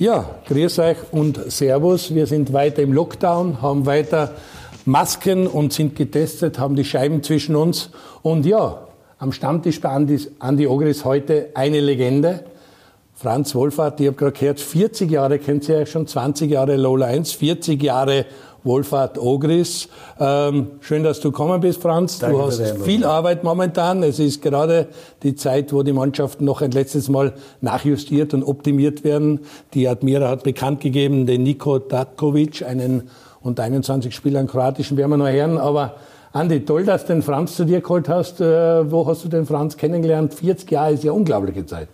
Ja, grüß euch und Servus. Wir sind weiter im Lockdown, haben weiter Masken und sind getestet, haben die Scheiben zwischen uns. Und ja, am Stammtisch bei Andi, Andi Ogris heute eine Legende. Franz Wohlfahrt, ich habe gerade gehört, 40 Jahre kennt ihr ja schon, 20 Jahre Lola 1, 40 Jahre Wohlfahrt Ogris. Ähm, schön, dass du gekommen bist, Franz. Danke du hast viel Arbeit momentan. Es ist gerade die Zeit, wo die Mannschaften noch ein letztes Mal nachjustiert und optimiert werden. Die Admira hat bekannt gegeben, den Niko Tatkovic, einen unter 21 Spielern kroatischen, werden wir noch hören. Aber Andi, toll, dass du den Franz zu dir geholt hast. Äh, wo hast du den Franz kennengelernt? 40 Jahre ist ja unglaubliche Zeit.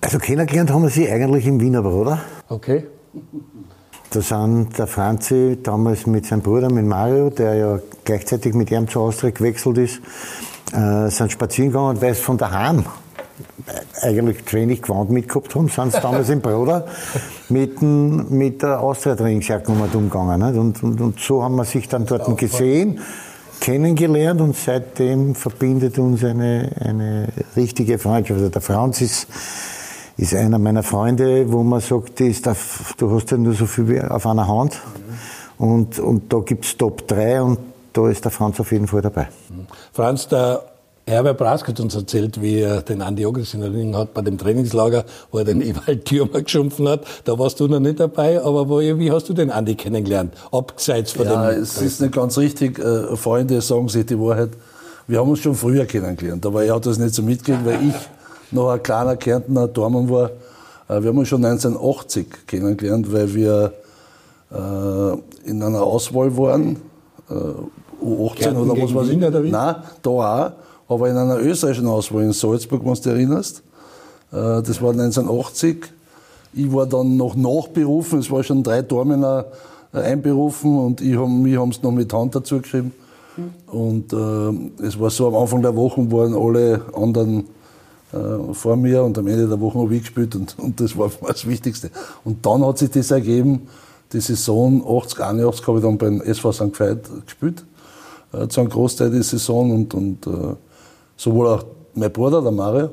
Also kennengelernt haben wir sie eigentlich im Wiener Bruder. Okay. Da sind der Franzi damals mit seinem Bruder, mit Mario, der ja gleichzeitig mit ihm zu Austria gewechselt ist, äh, sind spazieren gegangen, weil sie von daheim eigentlich zu wenig Gewand mitgehabt haben, sind sie damals im Bruder mit, mit der Austria-Trainingsjacke umgegangen. Nicht? Und, und, und so haben wir sich dann dort gesehen, kennengelernt und seitdem verbindet uns eine, eine richtige Freundschaft. Also der Franz ist ist einer meiner Freunde, wo man sagt, ist auf, du hast ja nur so viel wie auf einer Hand. Mhm. Und, und da gibt's Top 3 und da ist der Franz auf jeden Fall dabei. Franz, der Herbert Brask hat uns erzählt, wie er den Andi Ogris in Erinnerung hat bei dem Trainingslager, wo er den Ewald Thürmer geschumpfen hat. Da warst du noch nicht dabei, aber wo, wie hast du den Andi kennengelernt? Abseits von ja, dem. es ist nicht ganz richtig. Äh, Freunde sagen sich die Wahrheit. Wir haben uns schon früher kennengelernt, aber er hat das nicht so mitgekriegt, weil ich noch ein kleiner Kärntner Dormann war. Äh, wir haben uns schon 1980 kennengelernt, weil wir äh, in einer Auswahl waren, äh, U18 Kärnten oder was weiß ich. Oder wie? Nein, da auch, aber in einer österreichischen Auswahl in Salzburg, wenn du dich erinnerst. Das war 1980. Ich war dann noch nachberufen, es war schon drei Dormener einberufen und ich hab, mich haben es noch mit Hand dazu geschrieben. Mhm. Und äh, es war so, am Anfang der Woche waren alle anderen äh, vor mir und am Ende der Woche habe ich gespielt und, und das war das Wichtigste. Und dann hat sich das ergeben, die Saison 80, 81 habe ich dann beim SV St. Veit gespielt, äh, zu einem Großteil der Saison und, und äh, sowohl auch mein Bruder, der Mario,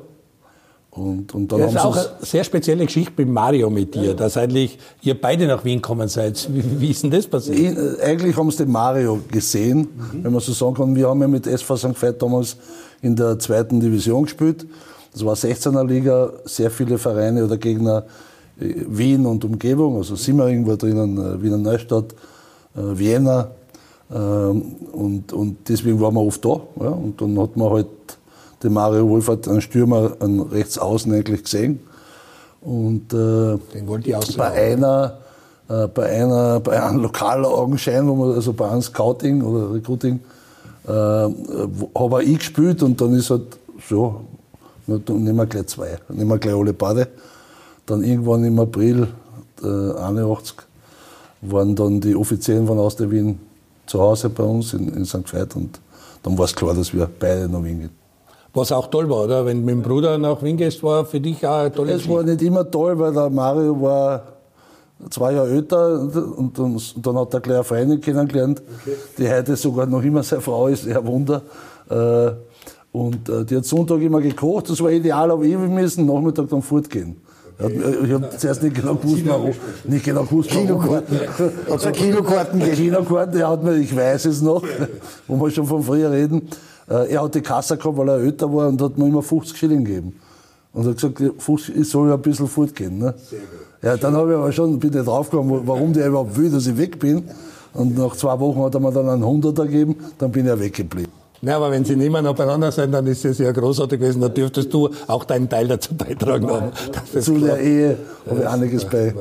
und, und dann das ist auch eine sehr spezielle Geschichte mit Mario mit dir, ja. dass eigentlich ihr beide nach Wien gekommen seid. Wie, wie ist denn das passiert? Ich, äh, eigentlich haben sie den Mario gesehen, mhm. wenn man so sagen kann. Wir haben ja mit SV St. Veit damals in der zweiten Division gespielt das war 16er Liga, sehr viele Vereine oder Gegner äh, Wien und Umgebung, also Simmering war drinnen, äh, Wiener Neustadt, äh, Vienna. Ähm, und, und deswegen waren wir oft da. Ja. Und dann hat man halt den Mario Wohlfahrt, einen Stürmer, einen Rechtsaußen eigentlich gesehen. Und äh, den wollte ich bei einer, äh, bei einer, bei einem Lokalaugenschein, wo man, also bei einem Scouting oder Recruiting, äh, habe ich gespielt und dann ist halt so, dann nehmen wir gleich zwei, nehmen wir gleich alle beide. Dann irgendwann im April äh, 81 waren dann die Offiziellen von Austria Wien zu Hause bei uns in, in St. Veit und dann war es klar, dass wir beide nach Wien gehen. Was auch toll war, oder? Wenn du mit dem Bruder nach Wien gehst, war für dich auch ein tolles Es war nicht immer toll, weil der Mario war zwei Jahre älter und, und, und dann hat er gleich eine Freundin kennengelernt, okay. die heute sogar noch immer seine Frau ist, eher Wunder. Äh, und äh, die hat Sonntag immer gekocht, das war ideal, aber ich müssen Nachmittag dann fortgehen. Okay. Ich habe zuerst nicht genau gewusst, warum. Nicht genau gewusst, Kinokarten. Hat es Kinokarten gegeben? Kinokarten, er hat mir, ich weiß es noch, wo wir schon von früher reden. Äh, er hat die Kasse gehabt, weil er älter war und hat mir immer 50 Schilling gegeben. Und hat gesagt, 50, ich soll ja ein bisschen fortgehen. Ne? Sehr gut. Ja, dann habe ich aber schon, bin ich draufgekommen, warum der überhaupt will, dass ich weg bin. Und nach zwei Wochen hat er mir dann einen Hunderter gegeben, dann bin ich weggeblieben. Ja, aber wenn sie nicht mehr noch beieinander sind, dann ist es ja großartig gewesen. Da dürftest du auch deinen Teil dazu beitragen haben. Zu der Ehe habe ich einiges bei.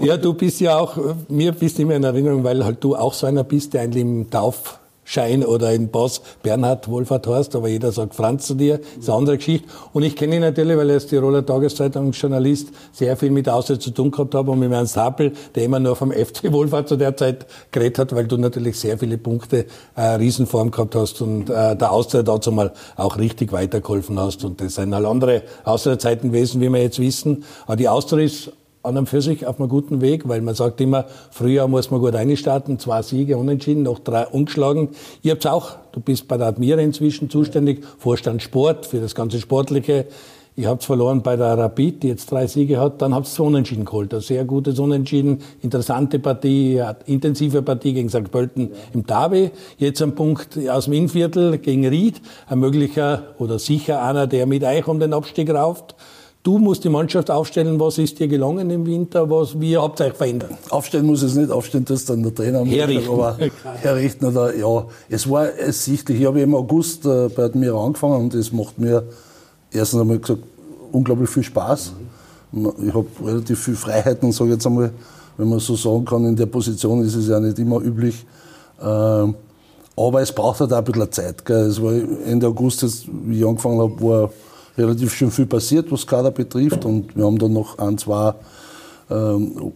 Ja, du bist ja auch, mir bist immer in Erinnerung, weil halt du auch so einer bist, der eigentlich im Tauf Schein oder in Boss Bernhard Wohlfahrt heißt, aber jeder sagt Franz zu dir, ist eine andere Geschichte. Und ich kenne ihn natürlich, weil er als Tiroler Tageszeitungsjournalist sehr viel mit Austria zu tun gehabt habe und mit Ernst Happel, der immer nur vom FC Wohlfahrt zu der Zeit geredet hat, weil du natürlich sehr viele Punkte äh, Riesenform gehabt hast und äh, der Austria dazu mal auch richtig weitergeholfen hast. Und das sind halt andere Austria-Zeiten gewesen, wie wir jetzt wissen. Aber die Austria ist an und für sich auf einem guten Weg, weil man sagt immer, früher muss man gut reinstarten, zwei Siege unentschieden, noch drei ungeschlagen. Ihr habt's auch, du bist bei der Admira inzwischen zuständig, Vorstand Sport für das ganze Sportliche. Ihr habt verloren bei der Rapid, die jetzt drei Siege hat. Dann habt ihr Unentschieden geholt. Ein sehr gutes Unentschieden, interessante Partie, intensive Partie gegen St. Pölten im Derby. Jetzt ein Punkt aus dem Innviertel gegen Ried. Ein möglicher oder sicher einer, der mit euch um den Abstieg rauft. Du musst die Mannschaft aufstellen. Was ist dir gelungen im Winter? Was, wie habt ihr euch verändert? Aufstellen muss es nicht. Aufstellen das dann der Trainer. Herrichten. Aber herrichten oder, ja. Es war ersichtlich. Ich habe im August äh, bei mir angefangen und es macht mir erstens einmal gesagt, unglaublich viel Spaß. Ich habe relativ viel Freiheiten, sage ich jetzt einmal, wenn man so sagen kann. In der Position ist es ja nicht immer üblich. Ähm, aber es braucht halt auch ein bisschen Zeit. Gell. Es war Ende August, wie ich angefangen habe, war relativ schon viel passiert, was Kader betrifft. Und wir haben dann noch ein, zwei ähm,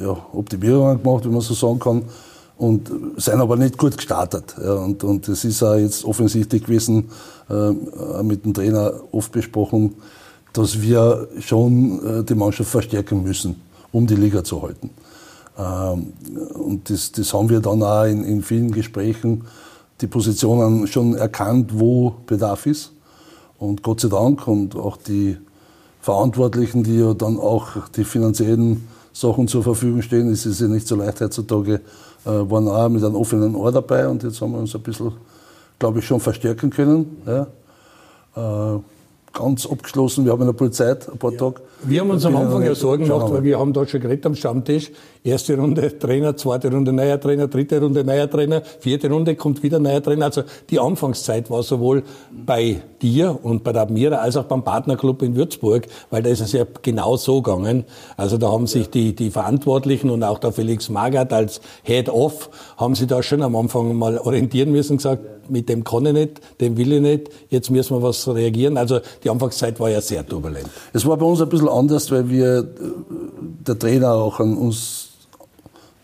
ja, Optimierungen gemacht, wie man so sagen kann. Und sind aber nicht gut gestartet. Ja, und, und das ist auch jetzt offensichtlich gewesen, äh, mit dem Trainer oft besprochen, dass wir schon äh, die Mannschaft verstärken müssen, um die Liga zu halten. Ähm, und das, das haben wir dann auch in, in vielen Gesprächen, die Positionen schon erkannt, wo Bedarf ist. Und Gott sei Dank und auch die Verantwortlichen, die ja dann auch die finanziellen Sachen zur Verfügung stehen, es ist ja nicht so leicht heutzutage, äh, waren auch mit einem offenen Ohr dabei und jetzt haben wir uns ein bisschen, glaube ich, schon verstärken können. Ja. Ganz abgeschlossen, wir haben in der Polizei ein paar ja. Tage. Wir haben uns am Anfang ja Sorgen gemacht, weil wir haben da schon geredet am Stammtisch. Erste Runde Trainer, zweite Runde neuer Trainer, dritte Runde neuer Trainer, vierte Runde kommt wieder neuer Trainer. Also die Anfangszeit war sowohl bei dir und bei der Admira als auch beim Partnerclub in Würzburg, weil da ist es ja genau so gegangen. Also da haben sich die, die Verantwortlichen und auch der Felix Magath als Head-Off haben sich da schon am Anfang mal orientieren müssen, gesagt, mit dem kann ich nicht, dem will ich nicht, jetzt müssen wir was reagieren. Also die Anfangszeit war ja sehr turbulent. Es war bei uns ein bisschen anders, weil wir, der Trainer auch an uns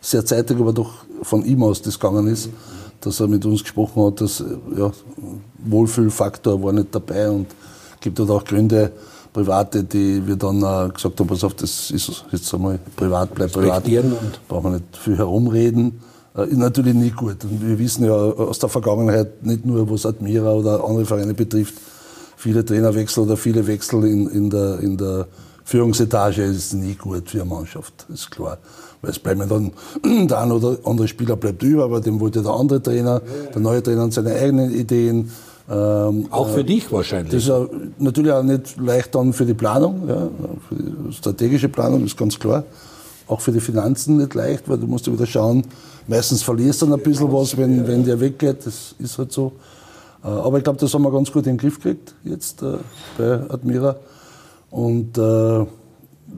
sehr zeitig, aber doch von ihm aus das gegangen ist, dass er mit uns gesprochen hat, dass ja, Wohlfühlfaktor war nicht dabei und gibt halt auch Gründe, private, die wir dann äh, gesagt haben, pass auf, das ist jetzt einmal privat, bleibt privat, brauchen wir nicht viel herumreden. Äh, ist natürlich nie gut. Und wir wissen ja aus der Vergangenheit, nicht nur was Admira oder andere Vereine betrifft, viele Trainerwechsel oder viele Wechsel in, in, der, in der Führungsetage ist nie gut für eine Mannschaft, ist klar. Weil es bleiben dann, der eine oder andere Spieler bleibt über, aber dem wollte der andere Trainer, der neue Trainer hat seine eigenen Ideen. Ähm, auch für äh, dich wahrscheinlich. Das ist auch, natürlich auch nicht leicht dann für die Planung, ja, für die strategische Planung ist ganz klar. Auch für die Finanzen nicht leicht, weil du musst ja wieder schauen, meistens verlierst du dann ein bisschen was, wenn, wenn der weggeht, das ist halt so. Äh, aber ich glaube, das haben wir ganz gut in den Griff gekriegt jetzt äh, bei Admira. Und äh,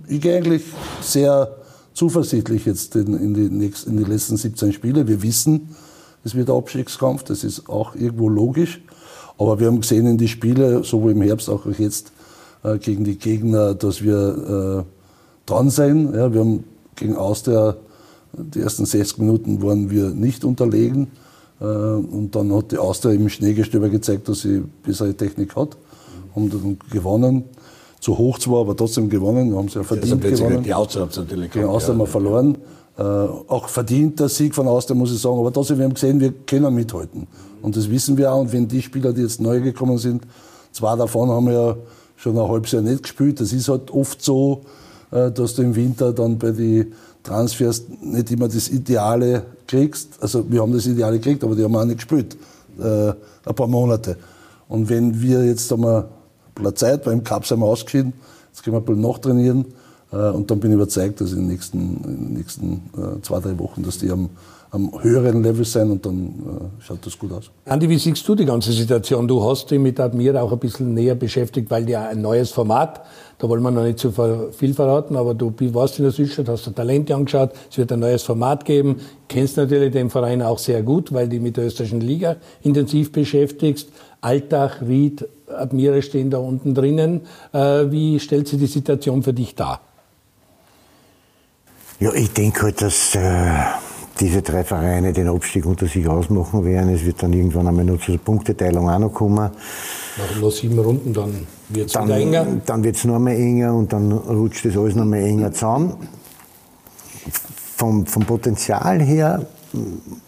ich gehe eigentlich sehr zuversichtlich jetzt in, die nächsten, in die letzten 17 Spiele. Wir wissen, es wird ein Abstiegskampf, das ist auch irgendwo logisch. Aber wir haben gesehen in die Spiele, sowohl im Herbst auch jetzt gegen die Gegner, dass wir dran sind. Ja, wir haben gegen Austria die ersten 60 Minuten waren wir nicht unterlegen. Äh, und dann hat die Austria im Schneegestöber gezeigt, dass sie bessere Technik hat. Und dann gewonnen. Zu hoch zwar, aber trotzdem gewonnen. Wir haben sie ja verdient gewonnen. Die Austria hat natürlich Gegen Austria haben wir verloren. Äh, auch verdient der Sieg von Austria, muss ich sagen. Aber trotzdem, wir haben gesehen, wir können mithalten. Und das wissen wir auch. Und wenn die Spieler, die jetzt neu gekommen sind, zwei davon haben wir ja schon ein halbes Jahr nicht gespielt. Das ist halt oft so, äh, dass du im Winter dann bei den Transfers nicht immer das Ideale kriegst. Also wir haben das Ideale gekriegt, aber die haben auch nicht gespielt. Äh, ein paar Monate. Und wenn wir jetzt einmal ein bisschen Zeit, weil im Cup sind wir ausgeschieden, jetzt können wir ein bisschen nachtrainieren. Äh, und dann bin ich überzeugt, dass in den nächsten, in den nächsten äh, zwei, drei Wochen, dass die am, am höheren Level sein und dann äh, schaut das gut aus. Andi, wie siehst du die ganze Situation? Du hast dich mit Admira auch ein bisschen näher beschäftigt, weil ja ein neues Format da wollen wir noch nicht zu viel verraten, aber du warst in der Südstadt, hast dir Talente angeschaut. Es wird ein neues Format geben. Kennst natürlich den Verein auch sehr gut, weil du mit der österreichischen Liga intensiv beschäftigst. Alltag, Ried, Admira stehen da unten drinnen. Äh, wie stellt sich die Situation für dich dar? Ja, ich denke halt, dass äh, diese drei Vereine den Abstieg unter sich ausmachen werden. Es wird dann irgendwann einmal noch zur Punkteteilung auch noch kommen. Nach nur sieben Runden, dann wird es wieder enger. Dann wird es noch mehr enger und dann rutscht das alles noch mehr enger zusammen. Vom, vom Potenzial her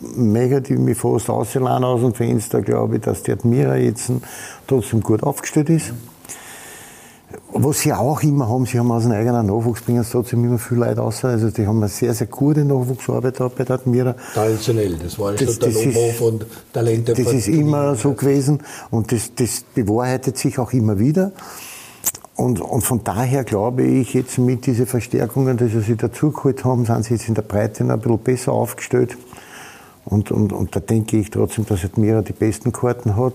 mega die mich fast ausladen aus dem Fenster, glaube ich, dass die Admira jetzt trotzdem gut aufgestellt ist. Was sie auch immer haben, sie haben aus dem eigenen Nachwuchs, bringen es trotzdem immer viel Leute raus. Also die haben eine sehr, sehr gute Nachwuchsarbeit bei der Admira. Traditionell, das war das, schon der Lobo von Talente. Das ist immer so gewesen und das, das bewahrheitet sich auch immer wieder. Und, und von daher glaube ich, jetzt mit diesen Verstärkungen, die sie dazugeholt haben, sind sie jetzt in der Breite noch ein bisschen besser aufgestellt. Und, und, und da denke ich trotzdem, dass Admira die besten Karten hat.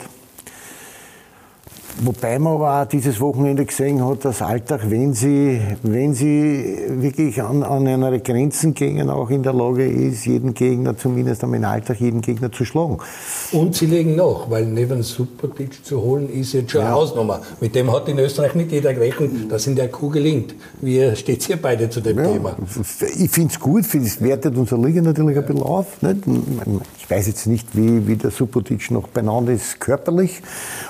Wobei man aber auch dieses Wochenende gesehen hat, dass Alltag, wenn sie, wenn sie wirklich an, an ihre Grenzen gehen, auch in der Lage ist, jeden Gegner, zumindest am Alltag, jeden Gegner zu schlagen. Und sie legen nach, weil neben Superpitch zu holen ist jetzt schon ja. eine Hausnummer. Mit dem hat in Österreich nicht jeder gerechnet, dass in der Kuh gelingt. Wie steht ihr beide zu dem ja, Thema? Ich finde es gut, es wertet unser Liga natürlich ein bisschen auf. Nicht? Ich weiß jetzt nicht, wie, wie der Superpitch noch beieinander ist körperlich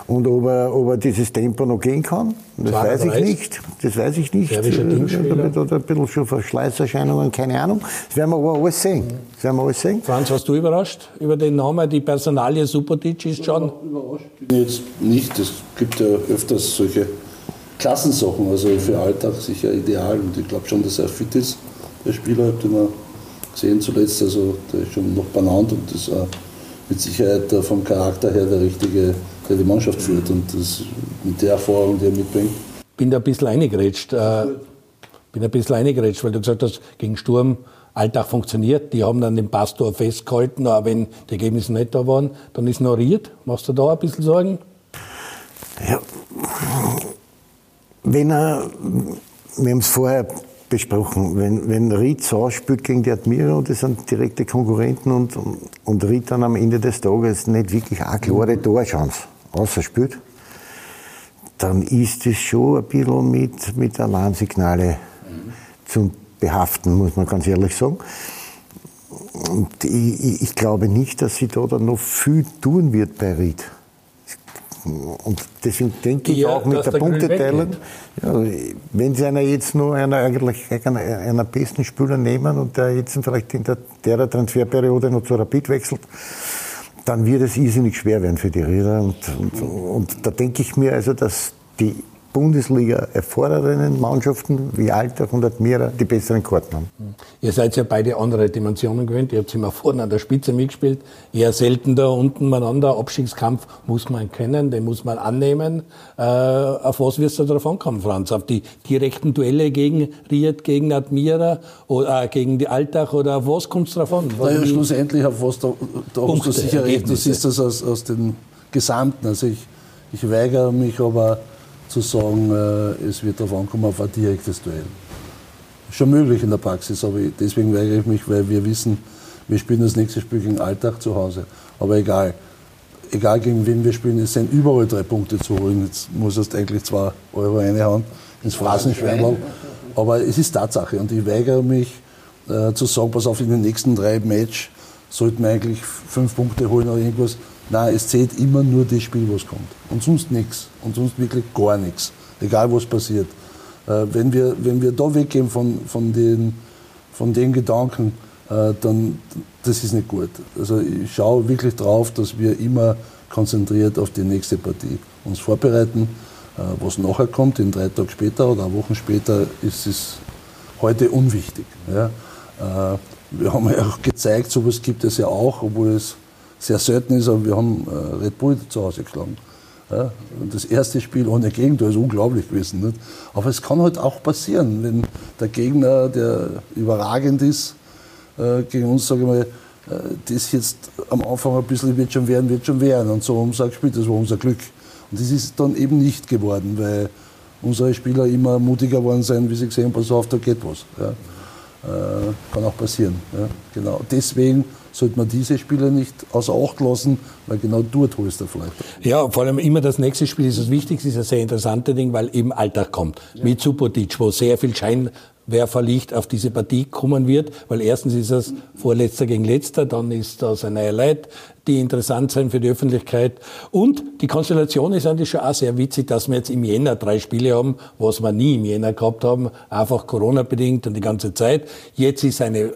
und ob er, ob er dieses Tempo noch gehen kann. Das weiß ich nicht. Das weiß ich nicht. Oder ein bisschen schon Verschleißerscheinungen, keine Ahnung. Das werden wir aber alles sehen. Das werden wir alles sehen. Franz, warst du überrascht über den Namen? Die Personalie Superdic ist schon. Überrascht bin ich jetzt nicht. Es gibt ja öfters solche Klassensachen. Also für Alltag sicher ideal. Und ich glaube schon, dass er fit ist, der Spieler. Ich habe den gesehen zuletzt. Also der ist schon noch benannt und ist mit Sicherheit vom Charakter her der richtige der die Mannschaft führt und das mit der Erfahrung, die er mitbringt. Bin da ein bisschen eingerätscht. Äh, bin ein bisschen eingerätscht, weil du gesagt hast, gegen Sturm Alltag funktioniert. Die haben dann den Pastor festgehalten, aber wenn die Ergebnisse nicht da waren, dann ist ignoriert. Machst du da ein bisschen Sorgen? Ja. Wenn er, wir haben es vorher besprochen, wenn, wenn Ried so spielt gegen die Admira und das sind direkte Konkurrenten und, und Ried dann am Ende des Tages nicht wirklich eine klare Torchance außerspielt, dann ist es schon ein bisschen mit, mit Alarmsignale mhm. zu behaften, muss man ganz ehrlich sagen. Und ich, ich, glaube nicht, dass sie da dann noch viel tun wird bei Ried. Und deswegen denke ich ja, auch mit der, der Punkteteilung, ja, wenn sie einer jetzt nur einer, eigentlich einer, einer besten Spieler nehmen und der jetzt vielleicht in der, der Transferperiode noch zu Rapid wechselt, dann wird es irrsinnig schwer werden für die Räder. Und, und, und da denke ich mir also, dass die Bundesliga erfordernden Mannschaften wie Alltag und Admira die besseren Karten haben. Ihr seid ja beide andere Dimensionen gewöhnt. Ihr habt immer vorne an der Spitze mitgespielt. Eher selten da unten miteinander. Abstiegskampf muss man kennen, den muss man annehmen. Äh, auf was wirst du darauf ankommen, Franz? Auf die direkten Duelle gegen Ried, gegen Admira oder äh, gegen die Alltag oder auf was kommt es darauf an? Naja, schlussendlich auf was, da, da hast du sicher recht. Du siehst das aus, aus dem Gesamten. Also ich, ich weigere mich aber zu sagen, äh, es wird darauf ankommen, auf ein direktes Duell. Schon möglich in der Praxis, aber deswegen weigere ich mich, weil wir wissen, wir spielen das nächste Spiel gegen Alltag zu Hause. Aber egal. Egal gegen wen wir spielen, es sind überall drei Punkte zu holen. Jetzt muss erst eigentlich zwei Euro reinhauen ins Phrasenschweinball. Aber es ist Tatsache und ich weigere mich äh, zu sagen, pass auf, in den nächsten drei Match sollten wir eigentlich fünf Punkte holen oder irgendwas. Nein, es zählt immer nur das Spiel, was kommt. Und sonst nichts. Und sonst wirklich gar nichts. Egal, was passiert. Äh, wenn, wir, wenn wir da weggehen von, von, den, von den Gedanken, äh, dann das ist nicht gut. Also ich schaue wirklich drauf, dass wir immer konzentriert auf die nächste Partie uns vorbereiten. Äh, was nachher kommt, in drei Tagen später oder Wochen später, ist es heute unwichtig. Ja? Wir haben ja auch gezeigt, sowas gibt es ja auch, obwohl es sehr selten ist, aber wir haben äh, Red Bull zu Hause geschlagen. Ja, das erste Spiel ohne Gegentor ist unglaublich gewesen. Nicht? Aber es kann halt auch passieren, wenn der Gegner, der überragend ist, äh, gegen uns, sage ich mal, äh, das jetzt am Anfang ein bisschen wird schon werden, wird schon werden. Und so haben sie auch gespielt, das war unser Glück. Und das ist dann eben nicht geworden, weil unsere Spieler immer mutiger geworden sind, wie sie gesehen haben, pass auf, da geht was. Ja. Äh, kann auch passieren. Ja. Genau. Deswegen sollte man diese Spiele nicht außer Acht lassen, weil genau dort holst du vielleicht. Ja, vor allem immer das nächste Spiel ist das Wichtigste, ist ein sehr interessantes Ding, weil eben Alltag kommt. Ja. Mit Subotic, wo sehr viel Scheinwerferlicht auf diese Partie kommen wird, weil erstens ist es Vorletzter gegen Letzter, dann ist das ein Leid, die interessant sein für die Öffentlichkeit. Und die Konstellation ist eigentlich schon auch sehr witzig, dass wir jetzt im Jänner drei Spiele haben, was wir nie im Jänner gehabt haben, einfach Corona-bedingt und die ganze Zeit. Jetzt ist eine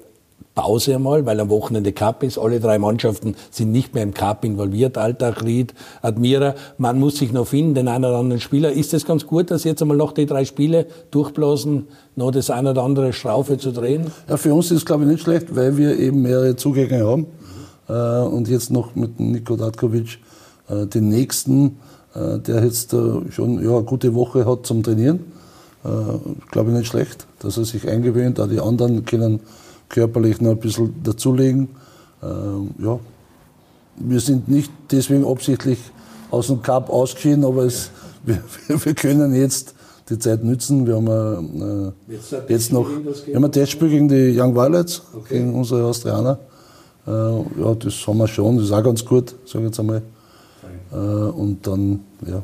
Pause einmal, weil am Wochenende Cup ist. Alle drei Mannschaften sind nicht mehr im Cup involviert. Alltag, Ried, Admira. Man muss sich noch finden, den einen oder anderen Spieler. Ist es ganz gut, dass jetzt einmal noch die drei Spiele durchblasen, noch das eine oder andere Straufe zu drehen? Ja, für uns ist es, glaube ich, nicht schlecht, weil wir eben mehrere Zugänge haben. Mhm. und jetzt noch mit Niko Datkovic äh, den nächsten, äh, der jetzt schon ja, eine gute Woche hat zum Trainieren. glaube ich, nicht schlecht, dass er sich eingewöhnt. Auch die anderen können körperlich noch ein bisschen dazulegen. Ähm, ja. Wir sind nicht deswegen absichtlich aus dem Cup ausgeschieden, aber es, wir, wir können jetzt die Zeit nützen. Wir haben äh, jetzt noch wir haben ein Testspiel gegen die Young Violets, okay. gegen unsere Austrianer. Äh, ja, das haben wir schon, das ist auch ganz gut, sage ich jetzt einmal. Äh, und dann, ja,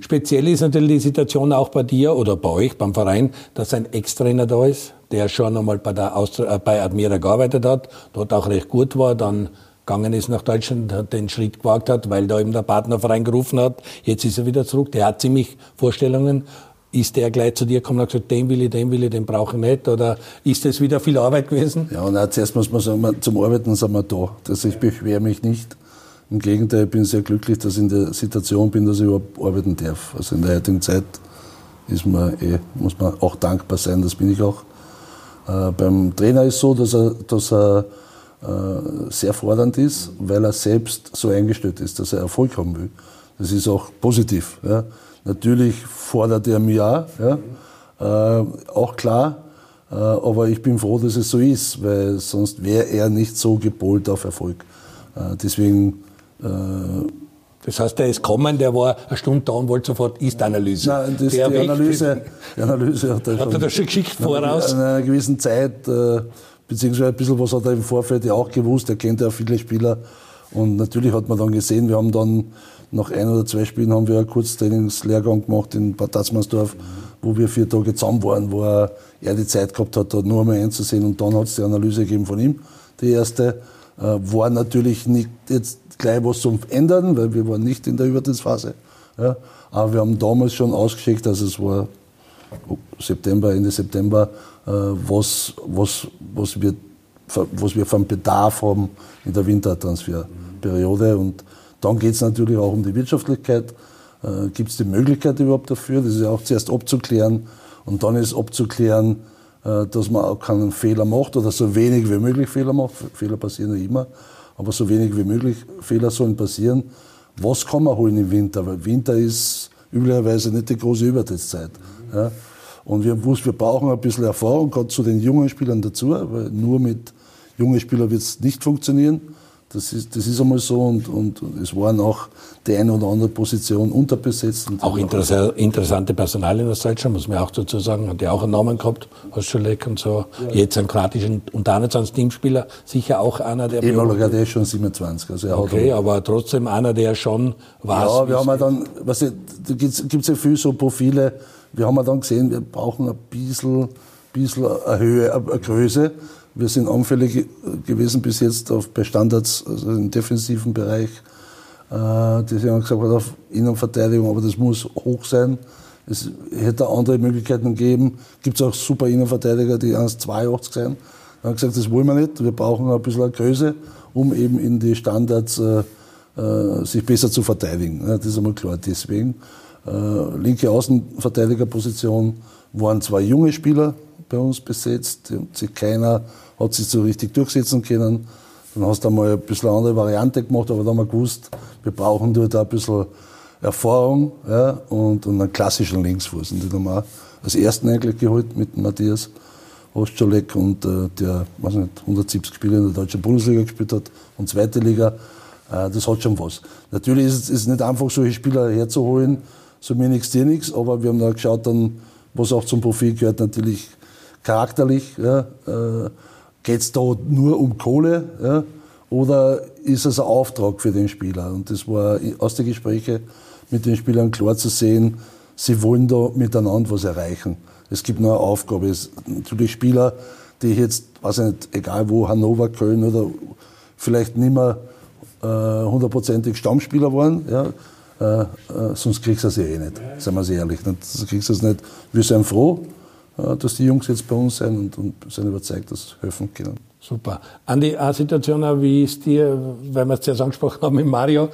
Speziell ist natürlich die Situation auch bei dir oder bei euch, beim Verein, dass ein Ex-Trainer da ist, der schon einmal bei, der Austria, äh, bei Admira gearbeitet hat, dort auch recht gut war, dann gegangen ist nach Deutschland, hat den Schritt gewagt hat, weil da eben der Partnerverein gerufen hat. Jetzt ist er wieder zurück. Der hat ziemlich Vorstellungen. Ist der gleich zu dir gekommen und gesagt, den will ich, den will ich, den brauche ich nicht? Oder ist das wieder viel Arbeit gewesen? Ja, und zuerst muss man sagen, zum Arbeiten sind wir da. Also ich beschwere mich nicht. Im Gegenteil, ich bin sehr glücklich, dass ich in der Situation bin, dass ich überhaupt arbeiten darf. Also in der heutigen Zeit ist man eh, muss man auch dankbar sein, das bin ich auch. Äh, beim Trainer ist es so, dass er, dass er äh, sehr fordernd ist, weil er selbst so eingestellt ist, dass er Erfolg haben will. Das ist auch positiv. Ja. Natürlich fordert er mich auch, ja. Äh, auch klar. Äh, aber ich bin froh, dass es so ist, weil sonst wäre er nicht so gepolt auf Erfolg. Äh, deswegen äh, das heißt, der ist kommen, der war eine Stunde da und wollte sofort Ist-Analyse. Nein, das, die, Analyse, die Analyse hat er hat schon, er schon geschickt voraus. In einer gewissen Zeit, äh, beziehungsweise ein bisschen was hat er im Vorfeld ja auch gewusst, er kennt ja viele Spieler. Und natürlich hat man dann gesehen, wir haben dann nach ein oder zwei Spielen haben wir einen Kurztrainingslehrgang gemacht in Bad Tatzmannsdorf, wo wir vier Tage zusammen waren, wo er, die Zeit gehabt hat, dort nur einmal einzusehen. Und dann hat es die Analyse gegeben von ihm, die erste. Äh, war natürlich nicht jetzt gleich was zum Ändern, weil wir waren nicht in der Übertrittsphase. Ja. Aber wir haben damals schon ausgeschickt, also es war September, Ende September, äh, was, was, was, wir, was wir vom Bedarf haben in der Wintertransferperiode. Und dann geht es natürlich auch um die Wirtschaftlichkeit. Äh, Gibt es die Möglichkeit überhaupt dafür? Das ist ja auch zuerst abzuklären. Und dann ist abzuklären, dass man auch keinen Fehler macht oder so wenig wie möglich Fehler macht. Fehler passieren ja immer aber so wenig wie möglich Fehler sollen passieren. Was kann man holen im Winter? Weil Winter ist üblicherweise nicht die große Übertrittszeit. Ja. Und wir haben gewusst, wir brauchen ein bisschen Erfahrung, gerade zu den jungen Spielern dazu, weil nur mit jungen Spielern wird es nicht funktionieren. Das ist, das ist einmal so und, und es waren auch die eine oder andere Position unterbesetzt. auch interessa interessante Personalien aus Deutschland, muss man auch dazu sagen, hat ja auch einen Namen gehabt, Oscholek und so. Ja. Jetzt ein kroatischen und 21 Teamspieler, sicher auch einer, der... Ehemaliger, der ist schon 27. Also er okay, aber trotzdem einer, der schon war. Ja, wir haben ja dann, was da gibt es ja viel so Profile, wir haben ja dann gesehen, wir brauchen ein bisschen, bisschen eine Höhe, eine Größe. Wir sind anfällig gewesen bis jetzt auf, bei Standards, also im defensiven Bereich. Äh, die haben gesagt, auf Innenverteidigung, aber das muss hoch sein. Es hätte andere Möglichkeiten gegeben. Gibt es auch super Innenverteidiger, die 1,82 sind. Wir haben gesagt, das wollen wir nicht. Wir brauchen ein bisschen Größe, um eben in die Standards äh, äh, sich besser zu verteidigen. Das ist einmal klar. Deswegen äh, linke Außenverteidigerposition waren zwei junge Spieler bei uns besetzt. Keiner hat sich so richtig durchsetzen können. Dann hast du einmal ein bisschen eine andere Variante gemacht, aber dann haben wir gewusst, wir brauchen dort ein bisschen Erfahrung ja, und, und einen klassischen Linksfuß. Und den haben wir als ersten eigentlich geholt mit Matthias Ostscholek und äh, der weiß nicht, 170 Spiele in der deutschen Bundesliga gespielt hat und zweite Liga. Äh, das hat schon was. Natürlich ist es nicht einfach, solche Spieler herzuholen, so mir nichts, dir nichts, aber wir haben da geschaut, dann, was auch zum Profil gehört, natürlich charakterlich. Ja, äh, Geht es da nur um Kohle ja, oder ist es ein Auftrag für den Spieler? Und das war aus den Gesprächen mit den Spielern klar zu sehen, sie wollen da miteinander was erreichen. Es gibt nur eine Aufgabe. Es natürlich Spieler, die jetzt, weiß ich nicht, egal wo, Hannover, Köln oder vielleicht nicht mehr äh, hundertprozentig äh, Stammspieler waren, ja, äh, äh, sonst kriegst du sie eh nicht, seien wir ehrlich. Sonst kriegst du es nicht. Wir sind froh, dass die Jungs jetzt bei uns sind und, und sind überzeugt, dass sie helfen können. Super. Andi, eine Situation auch, wie ist dir, weil wir es zuerst angesprochen haben mit Mario,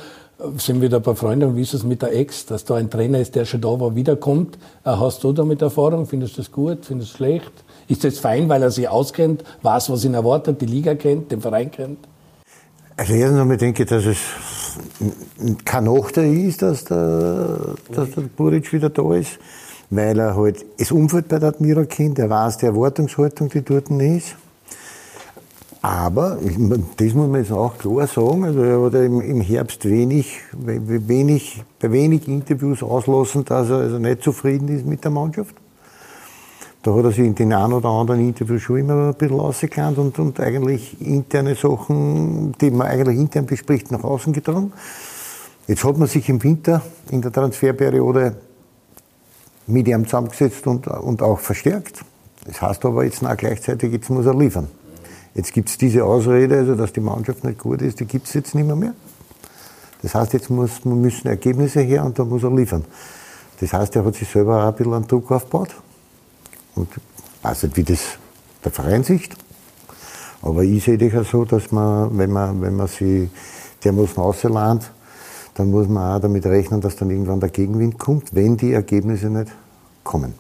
sind wieder ein paar Freunde und wie ist es mit der Ex, dass da ein Trainer ist, der schon da war, wiederkommt? Äh, hast du damit Erfahrung? Findest du das gut? Findest du das schlecht? Ist das fein, weil er sich auskennt, weiß, was ihn erwartet, die Liga kennt, den Verein kennt? Also erstens einmal denke ich, dass es kein Nachteil ist, dass der, dass der Buric wieder da ist, weil er halt das Umfeld bei der Admira kennt, er weiß die Erwartungshaltung, die dort ist. Aber, das muss man jetzt auch klar sagen, also er hat im Herbst wenig, wenig, bei wenig Interviews auslassen, dass er also nicht zufrieden ist mit der Mannschaft. Da hat er sich in den einen oder anderen Interviews schon immer ein bisschen rausgekannt und, und eigentlich interne Sachen, die man eigentlich intern bespricht, nach außen getragen. Jetzt hat man sich im Winter in der Transferperiode mit ihm zusammengesetzt und, und auch verstärkt. Das heißt aber jetzt auch gleichzeitig, jetzt muss er liefern. Jetzt gibt es diese Ausrede, also dass die Mannschaft nicht gut ist, die gibt es jetzt nicht mehr, mehr. Das heißt, jetzt muss, müssen Ergebnisse her und da muss er liefern. Das heißt, er hat sich selber auch ein bisschen einen Druck aufgebaut. Und ich weiß nicht, wie das der Verein sieht. Aber ich sehe das ja so, dass man, wenn man, wenn man sie dermaßen auslernt, dann muss man auch damit rechnen, dass dann irgendwann der Gegenwind kommt, wenn die Ergebnisse nicht kommen.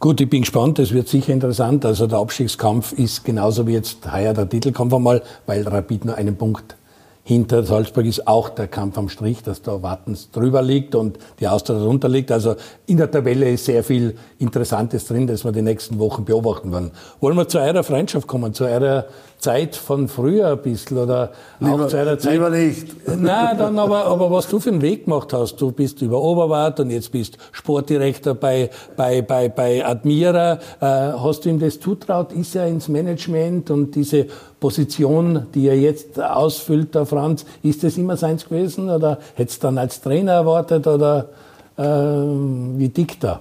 Gut, ich bin gespannt, das wird sicher interessant. Also der Abstiegskampf ist genauso wie jetzt heuer der Titelkampf einmal, weil Rapid nur einen Punkt hinter Salzburg ist auch der Kampf am Strich, dass da Wattens drüber liegt und die Austria darunter liegt. Also in der Tabelle ist sehr viel Interessantes drin, das wir die nächsten Wochen beobachten werden. Wollen wir zu eurer Freundschaft kommen, zu eurer Zeit von früher ein bisschen oder lieber, auch zu einer Zeit. Lieber nicht. Nein, dann aber, aber was du für einen Weg gemacht hast. Du bist über Oberwart und jetzt bist Sportdirektor bei, bei, bei, bei Admira. Äh, hast du ihm das zutraut? Ist er ins Management und diese Position, die er jetzt ausfüllt, der Franz, ist das immer seins gewesen oder hättest du dann als Trainer erwartet oder äh, wie dick da?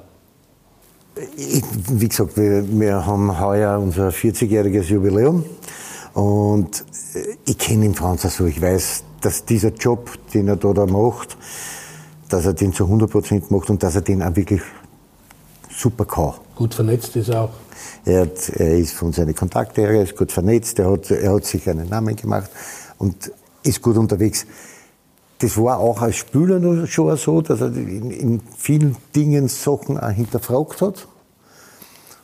wie gesagt, wir, wir haben heuer unser 40-jähriges Jubiläum. Und äh, ich kenne ihn Franz so. Ich weiß, dass dieser Job, den er da, da macht, dass er den zu 100 Prozent macht und dass er den auch wirklich super kann. Gut vernetzt ist er auch. Er, hat, er ist von seinen Kontakten her, er ist gut vernetzt, er hat, er hat sich einen Namen gemacht und ist gut unterwegs. Das war auch als Spieler schon so, dass er in, in vielen Dingen Sachen auch hinterfragt hat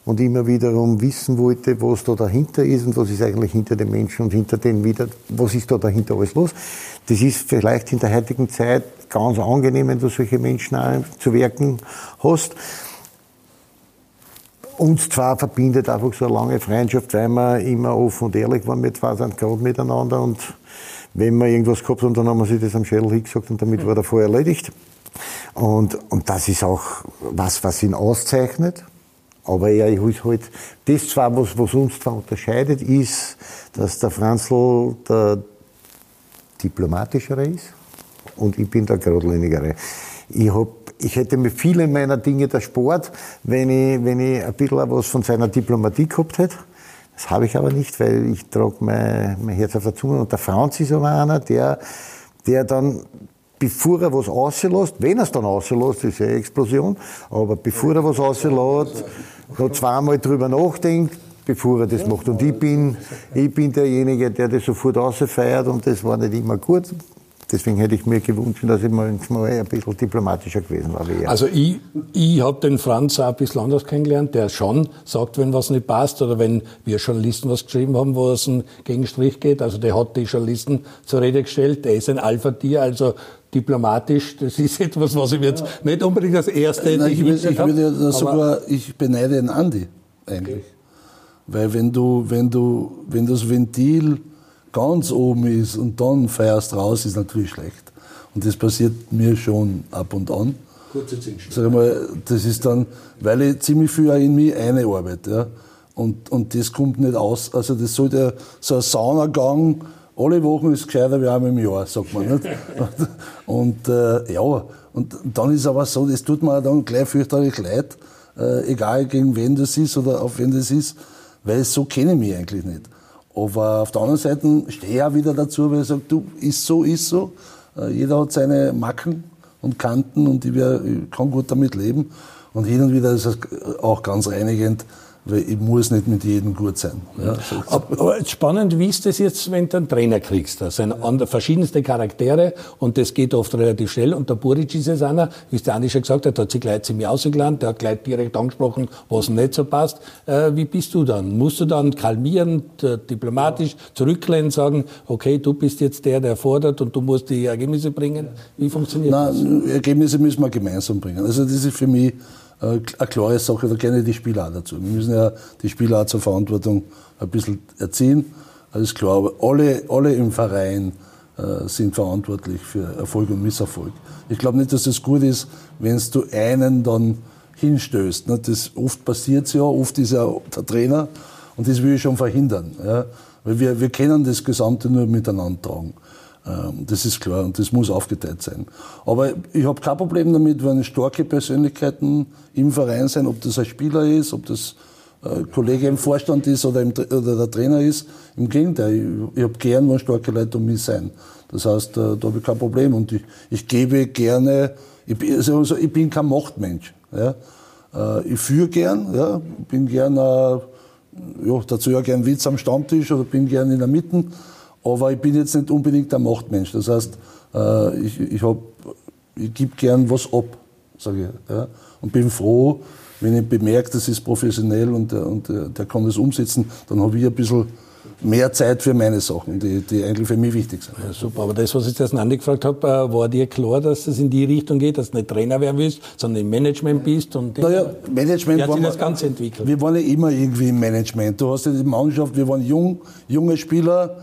und immer wiederum wissen wollte, was da dahinter ist und was ist eigentlich hinter den Menschen und hinter den wieder, was ist da dahinter alles los. Das ist vielleicht in der heutigen Zeit ganz angenehm, wenn du solche Menschen auch zu wirken hast. Uns zwar verbindet einfach so eine lange Freundschaft, weil wir immer offen und ehrlich waren. Wir zwei sind gerade miteinander und wenn wir irgendwas gehabt haben, dann haben wir sich das am Schädel hingesagt und damit war der Fall erledigt. Und, und das ist auch was, was ihn auszeichnet. Aber er ist halt, das zwar, was, was uns zwar unterscheidet, ist, dass der Franzl der diplomatischere ist und ich bin der geradlinigere. Ich, hab, ich hätte mir viele meiner Dinge der Sport, wenn ich, wenn ich ein bisschen was von seiner Diplomatie gehabt hätte. Das habe ich aber nicht, weil ich trage mein, mein Herz auf der Zunge. Und der Franz ist aber einer, der, der dann bevor er was rauslässt, wenn er es dann rauslässt, ist ja eine Explosion, aber bevor er was rauslässt, noch zweimal drüber nachdenkt, bevor er das macht. Und ich bin, ich bin derjenige, der das sofort rausfeiert und das war nicht immer gut. Deswegen hätte ich mir gewünscht, dass ich manchmal ein bisschen diplomatischer gewesen war wie er. Also ich, ich habe den Franz auch ein bisschen anders kennengelernt, der schon sagt, wenn was nicht passt oder wenn wir Journalisten was geschrieben haben, wo es einen Gegenstrich geht. Also der hat die Journalisten zur Rede gestellt, der ist ein Alpha-Tier, also diplomatisch, das ist etwas, was ich jetzt nicht unbedingt als erste Nein, ich, will, ich würde sogar, ich beneide den Andi eigentlich. Weil wenn du, wenn du, wenn das Ventil ganz oben ist und dann feierst raus, ist natürlich schlecht. Und das passiert mir schon ab und an. Kurze Sag mal, das ist dann, weil ich ziemlich viel in mich eine arbeite. Ja. Und, und das kommt nicht aus. Also das sollte so ein Saunagang alle Wochen ist gescheiter wie einmal im Jahr, sagt man. Nicht? Und äh, ja, und dann ist aber so, das tut mir dann gleich fürchterlich leid, äh, egal gegen wen das ist oder auf wen das ist, weil so kenne ich mich eigentlich nicht. Aber auf der anderen Seite stehe ich auch wieder dazu, weil ich sage, du, ist so, ist so. Äh, jeder hat seine Macken und Kanten und ich, wär, ich kann gut damit leben. Und hin und wieder ist es auch ganz reinigend, weil ich muss nicht mit jedem gut sein. Ja, so. Aber spannend, wie ist das jetzt, wenn du einen Trainer kriegst? Das sind verschiedenste Charaktere und das geht oft relativ schnell. Und der Buric ist es einer, wie es der Andi schon gesagt hat, hat sich gleich ziemlich ausgelernt, der hat gleich direkt angesprochen, was nicht so passt. Äh, wie bist du dann? Musst du dann kalmieren, diplomatisch zurücklehnen, sagen, okay, du bist jetzt der, der fordert und du musst die Ergebnisse bringen? Wie funktioniert Nein, das? Ergebnisse müssen wir gemeinsam bringen. Also das ist für mich eine klare Sache, da ich die Spieler auch dazu. Wir müssen ja die Spieler auch zur Verantwortung ein bisschen erziehen, alles klar. Aber alle, alle im Verein äh, sind verantwortlich für Erfolg und Misserfolg. Ich glaube nicht, dass es gut ist, wenn du einen dann hinstößt. Ne? Das oft passiert ja, oft ist ja der Trainer und das will ich schon verhindern. Ja? Weil wir, wir können das Gesamte nur miteinander tragen. Ähm, das ist klar und das muss aufgeteilt sein. Aber ich habe kein Problem damit, wenn starke Persönlichkeiten im Verein sind, ob das ein Spieler ist, ob das ein äh, Kollege im Vorstand ist oder, im, oder der Trainer ist. Im Gegenteil, ich, ich habe gern, wenn starke Leute um mich sein. Das heißt, äh, da habe ich kein Problem und ich, ich gebe gerne, ich, bin, also ich bin kein Machtmensch. Ja. Äh, ich führe gern, ja, bin gern, ja, dazu ja gern Witz am Stammtisch oder bin gern in der Mitte aber ich bin jetzt nicht unbedingt der Machtmensch. Das heißt, äh, ich, ich, ich gebe gern was ab, sage ich. Ja? Und bin froh, wenn ich bemerke, das ist professionell und, der, und der, der kann das umsetzen, dann habe ich ein bisschen mehr Zeit für meine Sachen, die, die eigentlich für mich wichtig sind. Ja, super, aber das, was ich jetzt Andi gefragt habe, äh, war dir klar, dass es in die Richtung geht, dass du nicht Trainer werden willst, sondern im Management bist? Und naja, Management hat sich das Ganze entwickelt? Wir waren ja immer irgendwie im Management. Du hast ja die Mannschaft, wir waren jung, junge Spieler,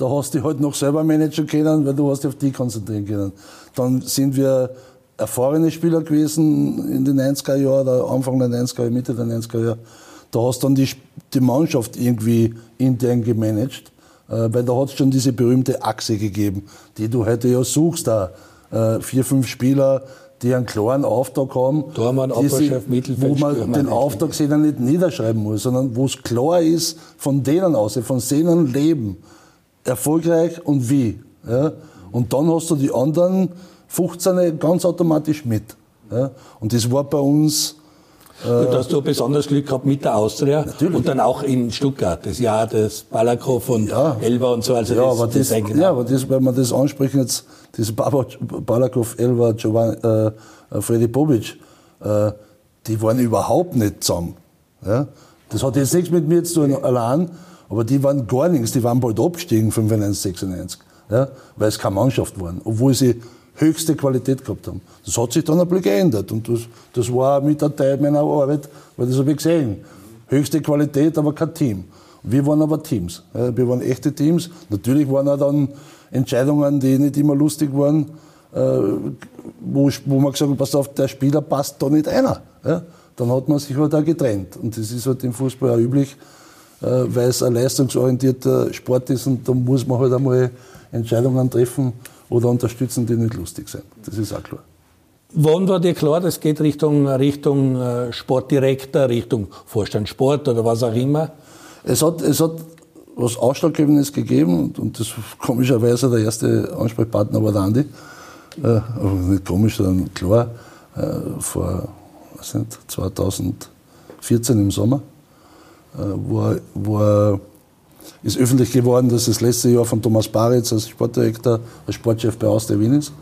da hast du halt noch selber managen können, weil du hast dich auf die konzentrieren können. Dann sind wir erfahrene Spieler gewesen in den 90er Jahren, oder Anfang der 90er Jahre, Mitte der 90er Jahre. Da hast du dann die, die Mannschaft irgendwie intern gemanagt, äh, weil da hat es schon diese berühmte Achse gegeben, die du heute ja suchst, da äh, vier, fünf Spieler, die einen klaren Auftrag haben, Tormann, die sich, wo man den Auftrag sich dann nicht niederschreiben muss, sondern wo es klar ist, von denen aus, von denen leben erfolgreich und wie. Ja? Und dann hast du die anderen 15 ganz automatisch mit. Ja? Und das war bei uns. Äh, und hast du besonders Glück gehabt mit der Austria Natürlich. und dann auch in Stuttgart, das Jahr des Balakow und ja. Elba und so. Also ja, das, aber das, das ja, aber das, wenn man das ansprechen jetzt, das Balakow, Elba, Giovanni, äh, Freddy Bobic, äh, die waren überhaupt nicht zusammen. Ja? Das hat jetzt nichts mit mir zu tun allein, aber die waren gar nichts, die waren bald abgestiegen, 95, 96, ja, weil es keine Mannschaft waren, obwohl sie höchste Qualität gehabt haben. Das hat sich dann ein bisschen geändert und das, das war mit der Teil meiner Arbeit, weil das habe ich gesehen. Höchste Qualität, aber kein Team. Wir waren aber Teams. Ja, wir waren echte Teams. Natürlich waren auch dann Entscheidungen, die nicht immer lustig waren, äh, wo, wo man gesagt hat, pass auf, der Spieler passt da nicht einer. Ja, dann hat man sich halt auch getrennt. Und das ist halt im Fußball auch üblich. Äh, weil es ein leistungsorientierter Sport ist und da muss man halt einmal Entscheidungen treffen oder unterstützen, die nicht lustig sind. Das ist auch klar. Wann war dir klar, das geht Richtung, Richtung äh, Sportdirektor, Richtung Vorstand Sport oder was auch immer? Es hat, es hat was Ausschlaggebendes gegeben und, und das komischerweise der erste Ansprechpartner war der Andi. Äh, nicht komisch, sondern klar, äh, vor was nicht, 2014 im Sommer wo, wo ist öffentlich geworden, dass das letzte Jahr von Thomas Baritz als Sportdirektor, als Sportchef bei Austria Wien ist.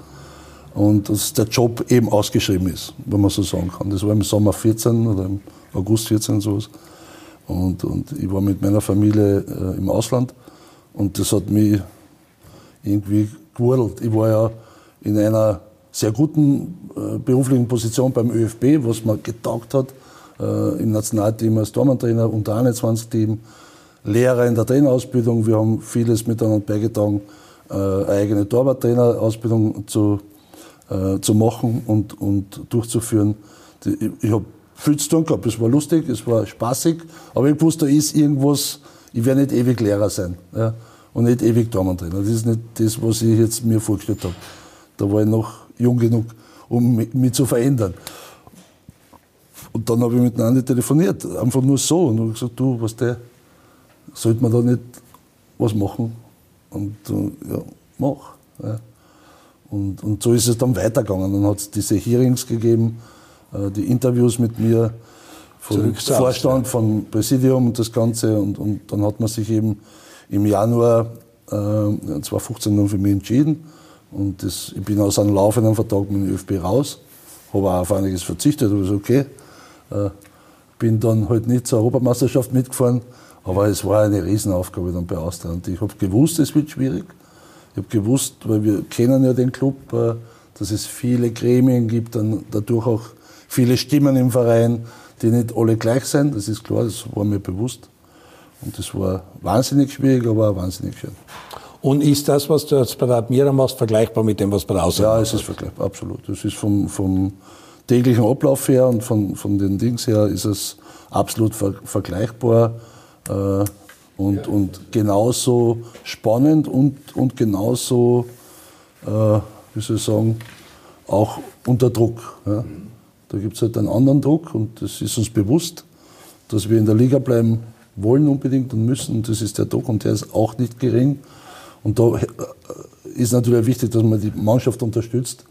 Und dass der Job eben ausgeschrieben ist, wenn man so sagen kann. Das war im Sommer 14 oder im August 14 sowas. Und, und ich war mit meiner Familie äh, im Ausland und das hat mich irgendwie gewurdelt. Ich war ja in einer sehr guten äh, beruflichen Position beim ÖFB, was mir getaugt hat äh, im Nationalteam als Tormann-Trainer, unter 21-Team, Lehrer in der Trainerausbildung. Wir haben vieles miteinander beigetragen, äh, eine eigene Torwarttrainerausbildung zu, äh, zu machen und, und durchzuführen. Die, ich habe viel zu tun gehabt. Es war lustig, es war spaßig, aber ich wusste, da ist irgendwas, ich werde nicht ewig Lehrer sein ja, und nicht ewig Tormann-Trainer. Das ist nicht das, was ich jetzt mir vorgestellt habe. Da war ich noch jung genug, um mich, mich zu verändern. Und dann habe ich miteinander telefoniert, einfach nur so. Und habe gesagt, du, was der, sollte man da nicht was machen? Und ja, mach. Ja. Und, und so ist es dann weitergegangen. Dann hat es diese Hearings gegeben, äh, die Interviews mit mir vom Vorstand, vom Präsidium und das Ganze. Und, und dann hat man sich eben im Januar äh, 2015 dann für mich entschieden. Und das, ich bin aus einem laufenden Vertrag mit dem ÖFB raus, habe auch auf einiges verzichtet, aber ist okay. Äh, bin dann halt nicht zur Europameisterschaft mitgefahren, aber es war eine Riesenaufgabe dann bei Austria. Und ich habe gewusst, es wird schwierig. Ich habe gewusst, weil wir kennen ja den Club, äh, dass es viele Gremien gibt, dann dadurch auch viele Stimmen im Verein, die nicht alle gleich sind. Das ist klar, das war mir bewusst. Und das war wahnsinnig schwierig, aber auch wahnsinnig schön. Und ist das, was du jetzt bei der Admira machst, vergleichbar mit dem, was bei der Außenbahn Ja, es ist vergleichbar, absolut. Es ist vom, vom täglichen Ablauf her und von, von den Dings her ist es absolut ver vergleichbar äh, und, ja. und genauso spannend und, und genauso, äh, wie soll ich sagen, auch unter Druck. Ja. Da gibt es halt einen anderen Druck und das ist uns bewusst, dass wir in der Liga bleiben wollen unbedingt und müssen. Und das ist der Druck und der ist auch nicht gering. Und da äh, ist natürlich wichtig, dass man die Mannschaft unterstützt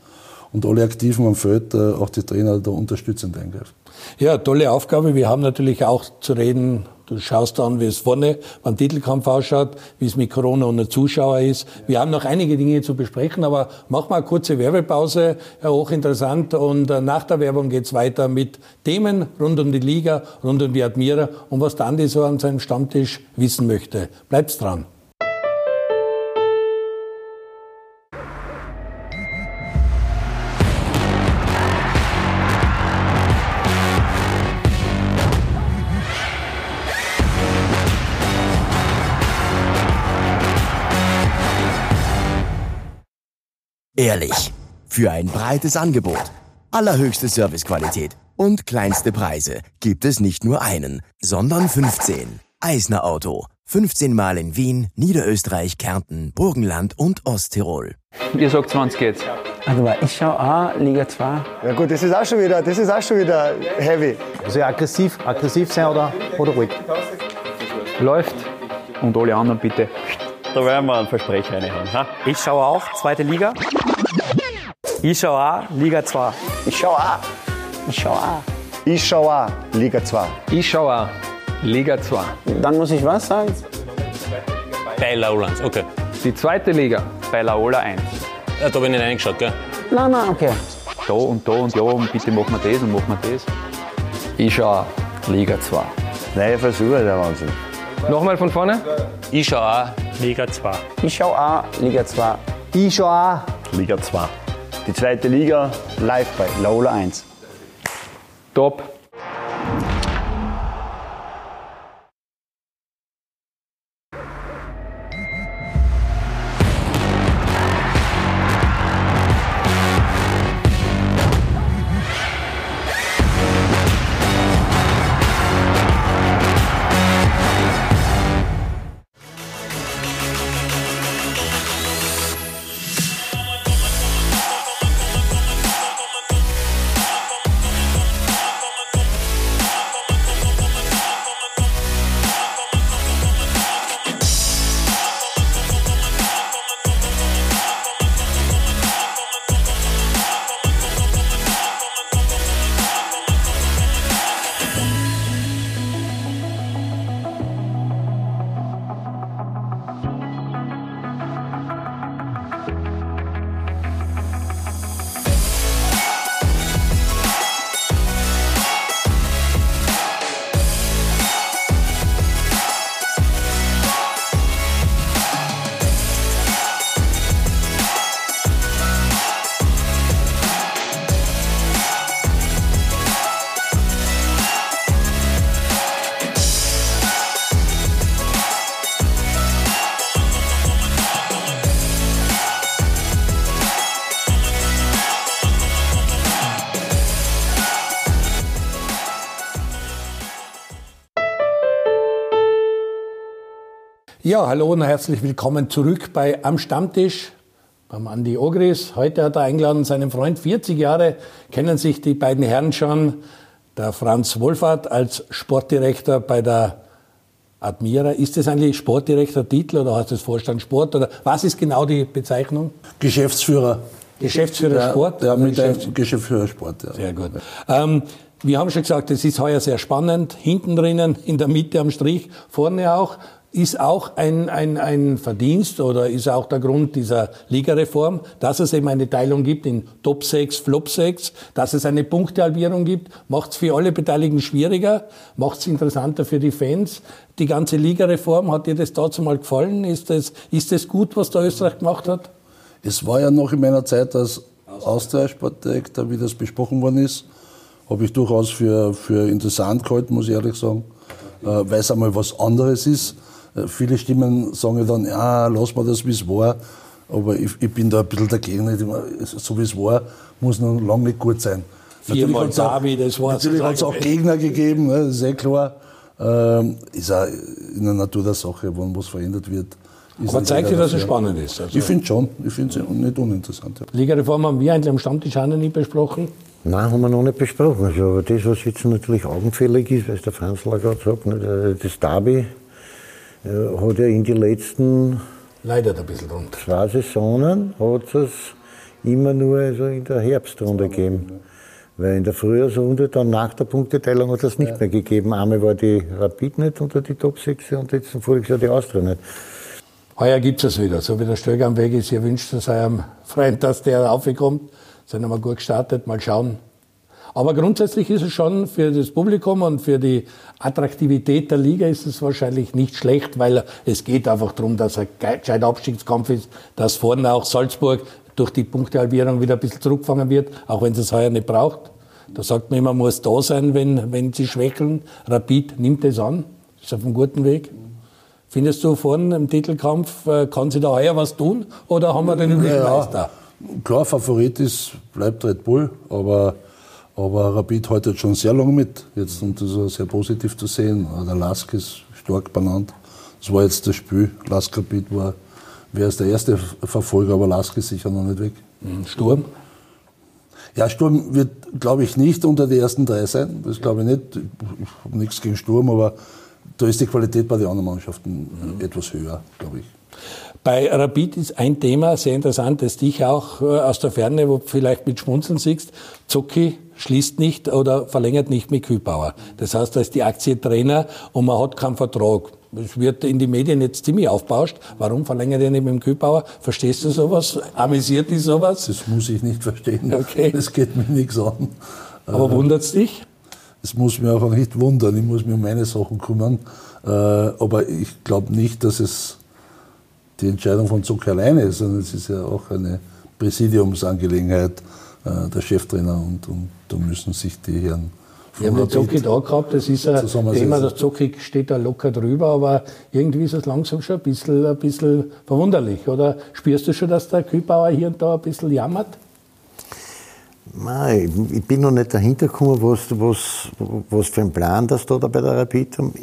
und alle Aktiven am Feld, äh, auch die Trainer, da unterstützend eingreifen. Ja, tolle Aufgabe. Wir haben natürlich auch zu reden Du schaust an, wie es vorne beim Titelkampf ausschaut, wie es mit Corona und den Zuschauer ist. Wir haben noch einige Dinge zu besprechen, aber machen wir eine kurze Werbepause. Ja, hochinteressant. Und äh, nach der Werbung geht's weiter mit Themen rund um die Liga, rund um die Admira und was der Andi so an seinem Stammtisch wissen möchte. Bleibt's dran. Ehrlich. Für ein breites Angebot, allerhöchste Servicequalität und kleinste Preise gibt es nicht nur einen, sondern 15. Eisner Auto. 15 Mal in Wien, Niederösterreich, Kärnten, Burgenland und Osttirol. Ihr sagt 20 jetzt. Also ich schaue auch Liga 2. Ja gut, das ist auch schon wieder, das ist auch schon wieder heavy. Also aggressiv, aggressiv sein oder, oder ruhig? Läuft. Und alle anderen bitte da werden wir ein Versprecher reinhauen. Ha? Ich schaue auch zweite Liga. Ich schaue auch Liga 2. Ich schaue auch. Ich schaue auch. Ich schaue auch Liga 2. Ich schaue auch Liga 2. Dann muss ich was sagen? Bei Laola okay. Die zweite Liga bei Laola 1. Ja, da habe ich nicht reingeschaut, gell? Nein, nein, okay. Da und da und ja und bitte machen wir das und machen wir das. Ich schaue Liga 2. Neue Versuche, der Wahnsinn. Nochmal von vorne. Ich schaue auch Liga 2. Ich schaue auch Liga 2. Ich schaue auch Liga 2. Die zweite Liga live bei Laola 1. Top. Ja, hallo und herzlich willkommen zurück bei Am Stammtisch beim Andi Ogris. Heute hat er eingeladen seinen Freund, 40 Jahre kennen sich die beiden Herren schon. Der Franz Wohlfahrt als Sportdirektor bei der Admira. Ist das eigentlich Sportdirektor-Titel oder heißt das Vorstand Sport oder was ist genau die Bezeichnung? Geschäftsführer. Geschäftsführer ja, Sport? Ja, mit Geschäfts Geschäftsführer Sport, ja. Sehr gut. Ähm, Wir haben schon gesagt, es ist heuer sehr spannend. Hinten drinnen, in der Mitte am Strich, vorne auch. Ist auch ein, ein, ein Verdienst oder ist auch der Grund dieser Ligareform, dass es eben eine Teilung gibt in Top 6, Flop 6, dass es eine Punktehalbierung gibt, macht es für alle Beteiligten schwieriger, macht es interessanter für die Fans. Die ganze Ligareform, hat dir das dazu mal gefallen? Ist das, ist das gut, was der Österreich gemacht hat? Es war ja noch in meiner Zeit als Austria-Sportdirektor, wie das besprochen worden ist, habe ich durchaus für, für interessant gehalten, muss ich ehrlich sagen, äh, weil es einmal was anderes ist. Äh, viele Stimmen sagen dann, ja, lass mal das, wie es war. Aber ich, ich, bin da ein bisschen dagegen. Nicht so wie es war, muss noch lange nicht gut sein. Viermal Davi, das war's. Natürlich hat es auch Gegner gegeben, ne, das ist eh klar. Ähm, ist auch in der Natur der Sache, wann was verändert wird. Aber zeigt dir, dass es spannend ist. Also ich finde schon, ich finde es nicht uninteressant. Ja. Ligareform haben wir eigentlich am Stammtisch auch noch nie besprochen. Nein, haben wir noch nicht besprochen. Also, aber das, was jetzt natürlich augenfällig ist, weil der Franzler gerade sagt, ne, das Derby hat ja in die letzten Leidet ein bisschen drunter. zwei Saisonen hat es immer nur also in der Herbstrunde gegeben. Weil in der Frühjahrsrunde, dann nach der Punkteteilung, hat es nicht ja. mehr gegeben. Einmal war die Rapid nicht unter die Top 6 und jetzt voriges Jahr die Austria nicht. Heuer gibt es wieder. So wie der Stöger am Weg ist, ihr wünscht es eurem Freund, dass der raufkommt. Sind wir gut gestartet, mal schauen. Aber grundsätzlich ist es schon für das Publikum und für die Attraktivität der Liga ist es wahrscheinlich nicht schlecht, weil es geht einfach darum, dass ein gescheiter Abstiegskampf ist, dass vorne auch Salzburg durch die Punktehalbierung wieder ein bisschen zurückgefangen wird, auch wenn es heuer nicht braucht. Da sagt man immer, man muss da sein, wenn, wenn sie schwächeln. Rapid nimmt es an, ist auf einem guten Weg. Findest du vorne im Titelkampf, äh, kann sie da heuer was tun oder haben wir den Übermeister? Ja, klar, Favorit ist, bleibt Red Bull, aber, aber Rapid haltet schon sehr lange mit jetzt und das ist sehr positiv zu sehen. Der Lask ist stark benannt. Das war jetzt das Spiel. Lask Rapid war, wäre es der erste Verfolger, aber Lask ist sicher noch nicht weg. Mhm. Sturm? Ja, Sturm wird, glaube ich, nicht unter die ersten drei sein. Das glaube ich nicht. Ich habe nichts gegen Sturm, aber da ist die Qualität bei den anderen Mannschaften mhm. etwas höher, glaube ich. Bei Rapid ist ein Thema sehr interessant, das dich auch äh, aus der Ferne wo vielleicht mit Schmunzeln siehst. Zucki schließt nicht oder verlängert nicht mit Kühlbauer. Das heißt, da ist die Aktie Trainer und man hat keinen Vertrag. Es wird in die Medien jetzt ziemlich aufbauscht. Warum verlängert er nicht mit dem Kühlbauer? Verstehst du sowas? Amüsiert dich sowas? Das muss ich nicht verstehen. Okay. Das geht mir nichts an. Aber wundert's dich? Es muss mich auch nicht wundern. Ich muss mich um meine Sachen kümmern. Äh, aber ich glaube nicht, dass es die Entscheidung von Zuck alleine ist, sondern es ist ja auch eine Präsidiumsangelegenheit äh, der Cheftrainer und, und da müssen sich die Herren wir haben den Zocki da gehabt, das ist ein Thema, das Zocki steht da locker drüber, aber irgendwie ist es langsam schon ein bisschen, ein bisschen verwunderlich, oder? Spürst du schon, dass der Kühlbauer hier und da ein bisschen jammert? Nein, ich bin noch nicht dahinter gekommen, was, was, was für ein Plan das da bei der Rapid haben.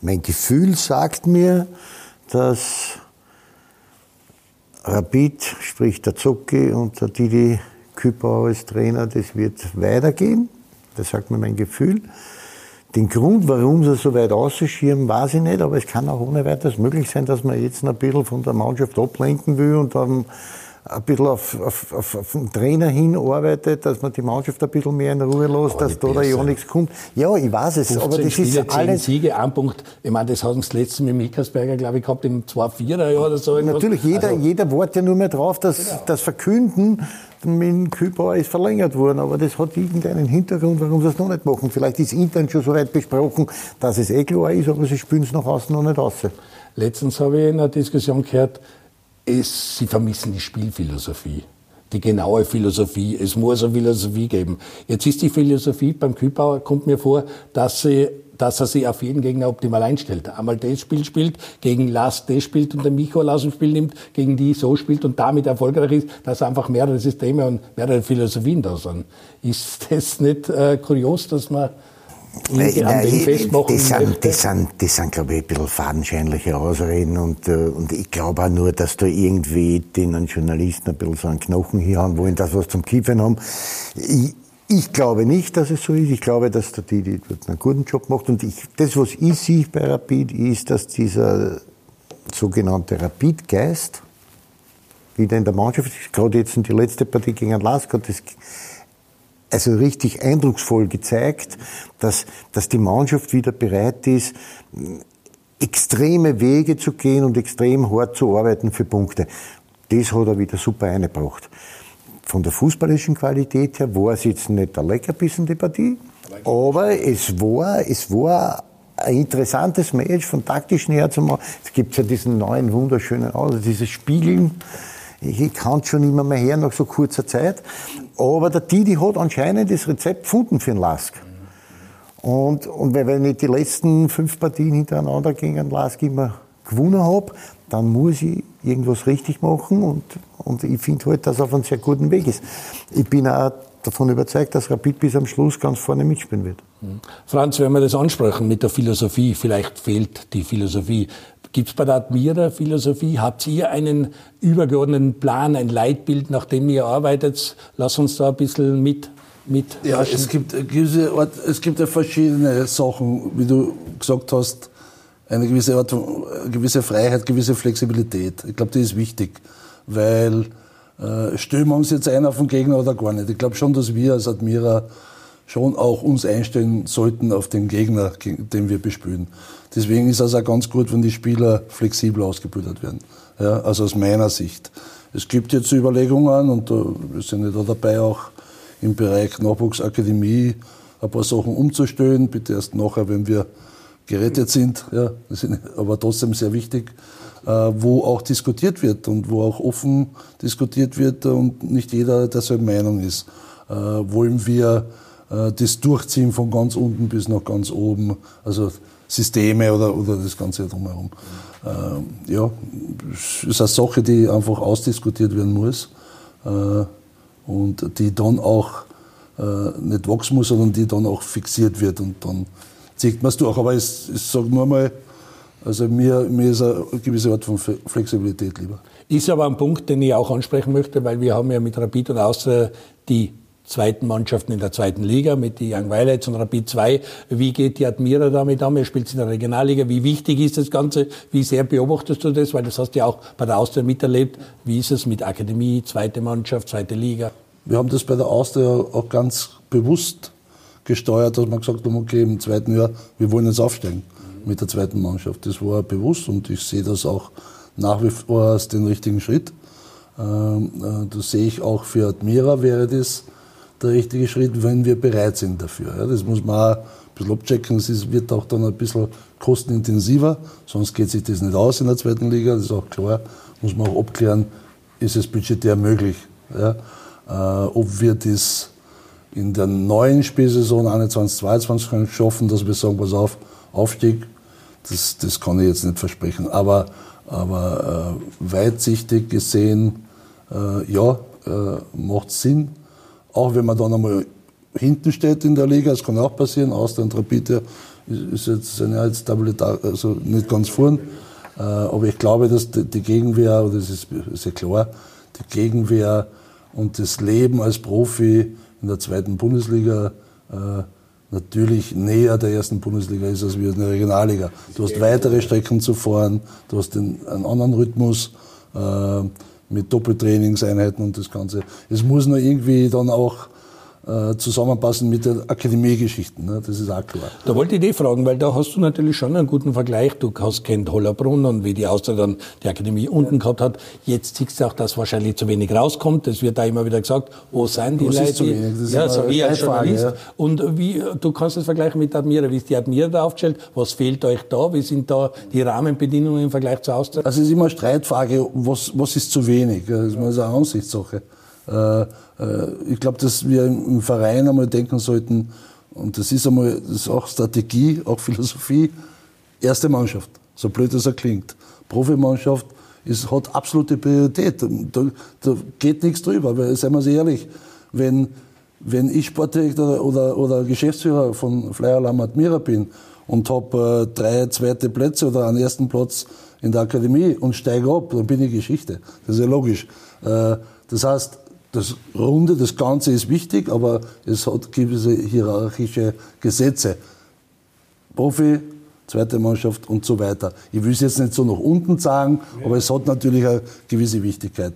Mein Gefühl sagt mir, dass Rapid, sprich der Zocki und der Didi Küpper als Trainer, das wird weitergehen. Das sagt mir mein Gefühl. Den Grund, warum sie so weit ausschirmen, weiß ich nicht, aber es kann auch ohne weiteres möglich sein, dass man jetzt ein bisschen von der Mannschaft ablenken will und dann ein bisschen auf, auf, auf, auf den Trainer hinarbeitet, dass man die Mannschaft ein bisschen mehr in Ruhe lässt, dass da ja nichts kommt. Ja, ich weiß es, aber das Spiele, ist alles... Siege, ein Punkt. Ich meine, das hat uns das letzte mit Mickersberger, glaube ich, gehabt im 2-4er Jahr oder so. Natürlich, jeder, also, jeder wartet ja nur mehr drauf, dass genau. das Verkünden mit Kühlbauer ist verlängert worden, aber das hat irgendeinen Hintergrund, warum sie es noch nicht machen. Vielleicht ist intern schon so weit besprochen, dass es eh klar ist, aber sie spülen es nach außen noch nicht aus. Letztens habe ich in einer Diskussion gehört, es, sie vermissen die Spielphilosophie, die genaue Philosophie. Es muss eine Philosophie geben. Jetzt ist die Philosophie beim Kühlbauer, kommt mir vor, dass sie dass er sich auf jeden Gegner optimal einstellt. Einmal das Spiel spielt, gegen Lars das spielt und der Michael aus dem Spiel nimmt, gegen die so spielt und damit erfolgreich ist, dass einfach mehrere Systeme und mehrere Philosophien da sind. Ist das nicht äh, kurios, dass man Nein, an dem festmachen das sind, das sind, das sind, glaube ich, ein bisschen fadenscheinliche Ausreden und, äh, und ich glaube auch nur, dass da irgendwie den Journalisten ein bisschen so einen Knochen hier haben wollen, das was zum Kiffen haben. Ich, ich glaube nicht, dass es so ist. Ich glaube, dass der Didi einen guten Job macht. Und ich, das, was ich sehe bei Rapid, ist, dass dieser sogenannte Rapid-Geist wieder in der Mannschaft ist. Gerade jetzt in die letzte Partie gegen Lask hat das also richtig eindrucksvoll gezeigt, dass, dass die Mannschaft wieder bereit ist, extreme Wege zu gehen und extrem hart zu arbeiten für Punkte. Das hat er wieder super eingebracht. Von der fußballischen Qualität her war es jetzt nicht der Leckerbissen die Partie, aber es war, es war ein interessantes Match von taktischen her machen. Es gibt ja diesen neuen wunderschönen, also dieses Spiegeln. Ich kann schon immer mehr her nach so kurzer Zeit. Aber der Didi hat anscheinend das Rezept gefunden für den Lask. Und, und wenn ich die letzten fünf Partien hintereinander gegen den Lask immer gewonnen habe, dann muss ich irgendwas richtig machen und, und ich finde halt, dass er auf einem sehr guten Weg ist. Ich bin auch davon überzeugt, dass Rapid bis am Schluss ganz vorne mitspielen wird. Franz, wenn wir das ansprechen mit der Philosophie, vielleicht fehlt die Philosophie. Gibt es bei der Admira Philosophie? Habt ihr einen übergeordneten Plan, ein Leitbild, nach dem ihr arbeitet? Lass uns da ein bisschen mit. mit ja, es gibt, es gibt ja verschiedene Sachen, wie du gesagt hast, eine gewisse, Art, eine gewisse Freiheit, gewisse Flexibilität. Ich glaube, die ist wichtig, weil äh, stellen wir uns jetzt ein auf den Gegner oder gar nicht. Ich glaube schon, dass wir als Admira schon auch uns einstellen sollten auf den Gegner, den wir bespielen. Deswegen ist es auch ganz gut, wenn die Spieler flexibel ausgebildet werden. Ja, also aus meiner Sicht. Es gibt jetzt Überlegungen und wir sind ja da dabei auch im Bereich Nachwuchsakademie ein paar Sachen umzustellen. Bitte erst nachher, wenn wir gerettet sind. Ja, das ist aber trotzdem sehr wichtig, äh, wo auch diskutiert wird und wo auch offen diskutiert wird und nicht jeder derselben Meinung ist. Äh, wollen wir äh, das Durchziehen von ganz unten bis nach ganz oben, also Systeme oder, oder das Ganze drumherum. Äh, ja, ist eine Sache, die einfach ausdiskutiert werden muss äh, und die dann auch äh, nicht wachsen muss, sondern die dann auch fixiert wird und dann zieht man es durch. Aber ich, ich sage nur mal, also mir, mir ist eine gewisse Art von Flexibilität lieber. Ist aber ein Punkt, den ich auch ansprechen möchte, weil wir haben ja mit Rapid und Austria die zweiten Mannschaften in der zweiten Liga mit die Young Violets und Rapid 2. Wie geht die Admira damit um? Ihr spielt in der Regionalliga. Wie wichtig ist das Ganze? Wie sehr beobachtest du das? Weil das hast du ja auch bei der Austria miterlebt. Wie ist es mit Akademie, zweite Mannschaft, zweite Liga? Wir haben das bei der Austria auch ganz bewusst gesteuert, dass wir gesagt haben, okay, im zweiten Jahr, wir wollen jetzt aufsteigen mit der zweiten Mannschaft. Das war bewusst und ich sehe das auch nach wie vor als den richtigen Schritt. Ähm, äh, das sehe ich auch für Admira wäre das der richtige Schritt, wenn wir bereit sind dafür. Ja, das muss man auch ein bisschen abchecken. Es wird auch dann ein bisschen kostenintensiver, sonst geht sich das nicht aus in der zweiten Liga, das ist auch klar. Muss man auch abklären, ist es budgetär möglich. Ja? Äh, ob wir das in der neuen Spielsaison 21, 22 schaffen, dass wir sagen, pass auf, Aufstieg, das, das kann ich jetzt nicht versprechen. Aber, aber äh, weitsichtig gesehen, äh, ja, äh, macht Sinn auch wenn man dann einmal hinten steht in der Liga, das kann auch passieren, Austria und Rapid ist jetzt, sind ja jetzt also nicht ganz vorn. Äh, aber ich glaube, dass die Gegenwehr, das ist, ist klar, die Gegenwehr und das Leben als Profi in der zweiten Bundesliga äh, natürlich näher der ersten Bundesliga ist als wir in der Regionalliga. Du hast weitere Strecken zu fahren, du hast einen, einen anderen Rhythmus. Mit Doppeltrainingseinheiten und das Ganze. Es muss nur irgendwie dann auch äh, zusammenpassen mit den Akademiegeschichten. Ne? Das ist auch klar. Da wollte ich dich fragen, weil da hast du natürlich schon einen guten Vergleich. Du hast kennt Hollerbrunn und wie die Austria dann die Akademie unten gehabt hat. Jetzt siehst du auch, dass wahrscheinlich zu wenig rauskommt. Das wird da immer wieder gesagt. Wo sind die Was Leute? Ist zu wenig? Das ja, so wie als Journalist. Frage, Und wie, du kannst das vergleichen mit Admira. Wie ist die Admira da aufgestellt? Was fehlt euch da? Wie sind da die Rahmenbedingungen im Vergleich zur Austria? Also es ist immer eine Streitfrage, was, was ist zu wenig? Das ist eine Ansichtssache. Äh, äh, ich glaube, dass wir im Verein einmal denken sollten, und das ist einmal, das ist auch Strategie, auch Philosophie, erste Mannschaft, so blöd das er klingt. Profimannschaft ist, hat absolute Priorität. Da, da geht nichts drüber, weil, seien wir uns ehrlich, wenn, wenn ich Sportdirektor oder, oder Geschäftsführer von Flyer Lammert Mira bin und habe äh, drei zweite Plätze oder einen ersten Platz in der Akademie und steige ab, dann bin ich Geschichte. Das ist ja logisch. Äh, das heißt, das Runde, das Ganze ist wichtig, aber es hat gewisse hierarchische Gesetze. Profi, zweite Mannschaft und so weiter. Ich will es jetzt nicht so nach unten sagen, aber es hat natürlich eine gewisse Wichtigkeit.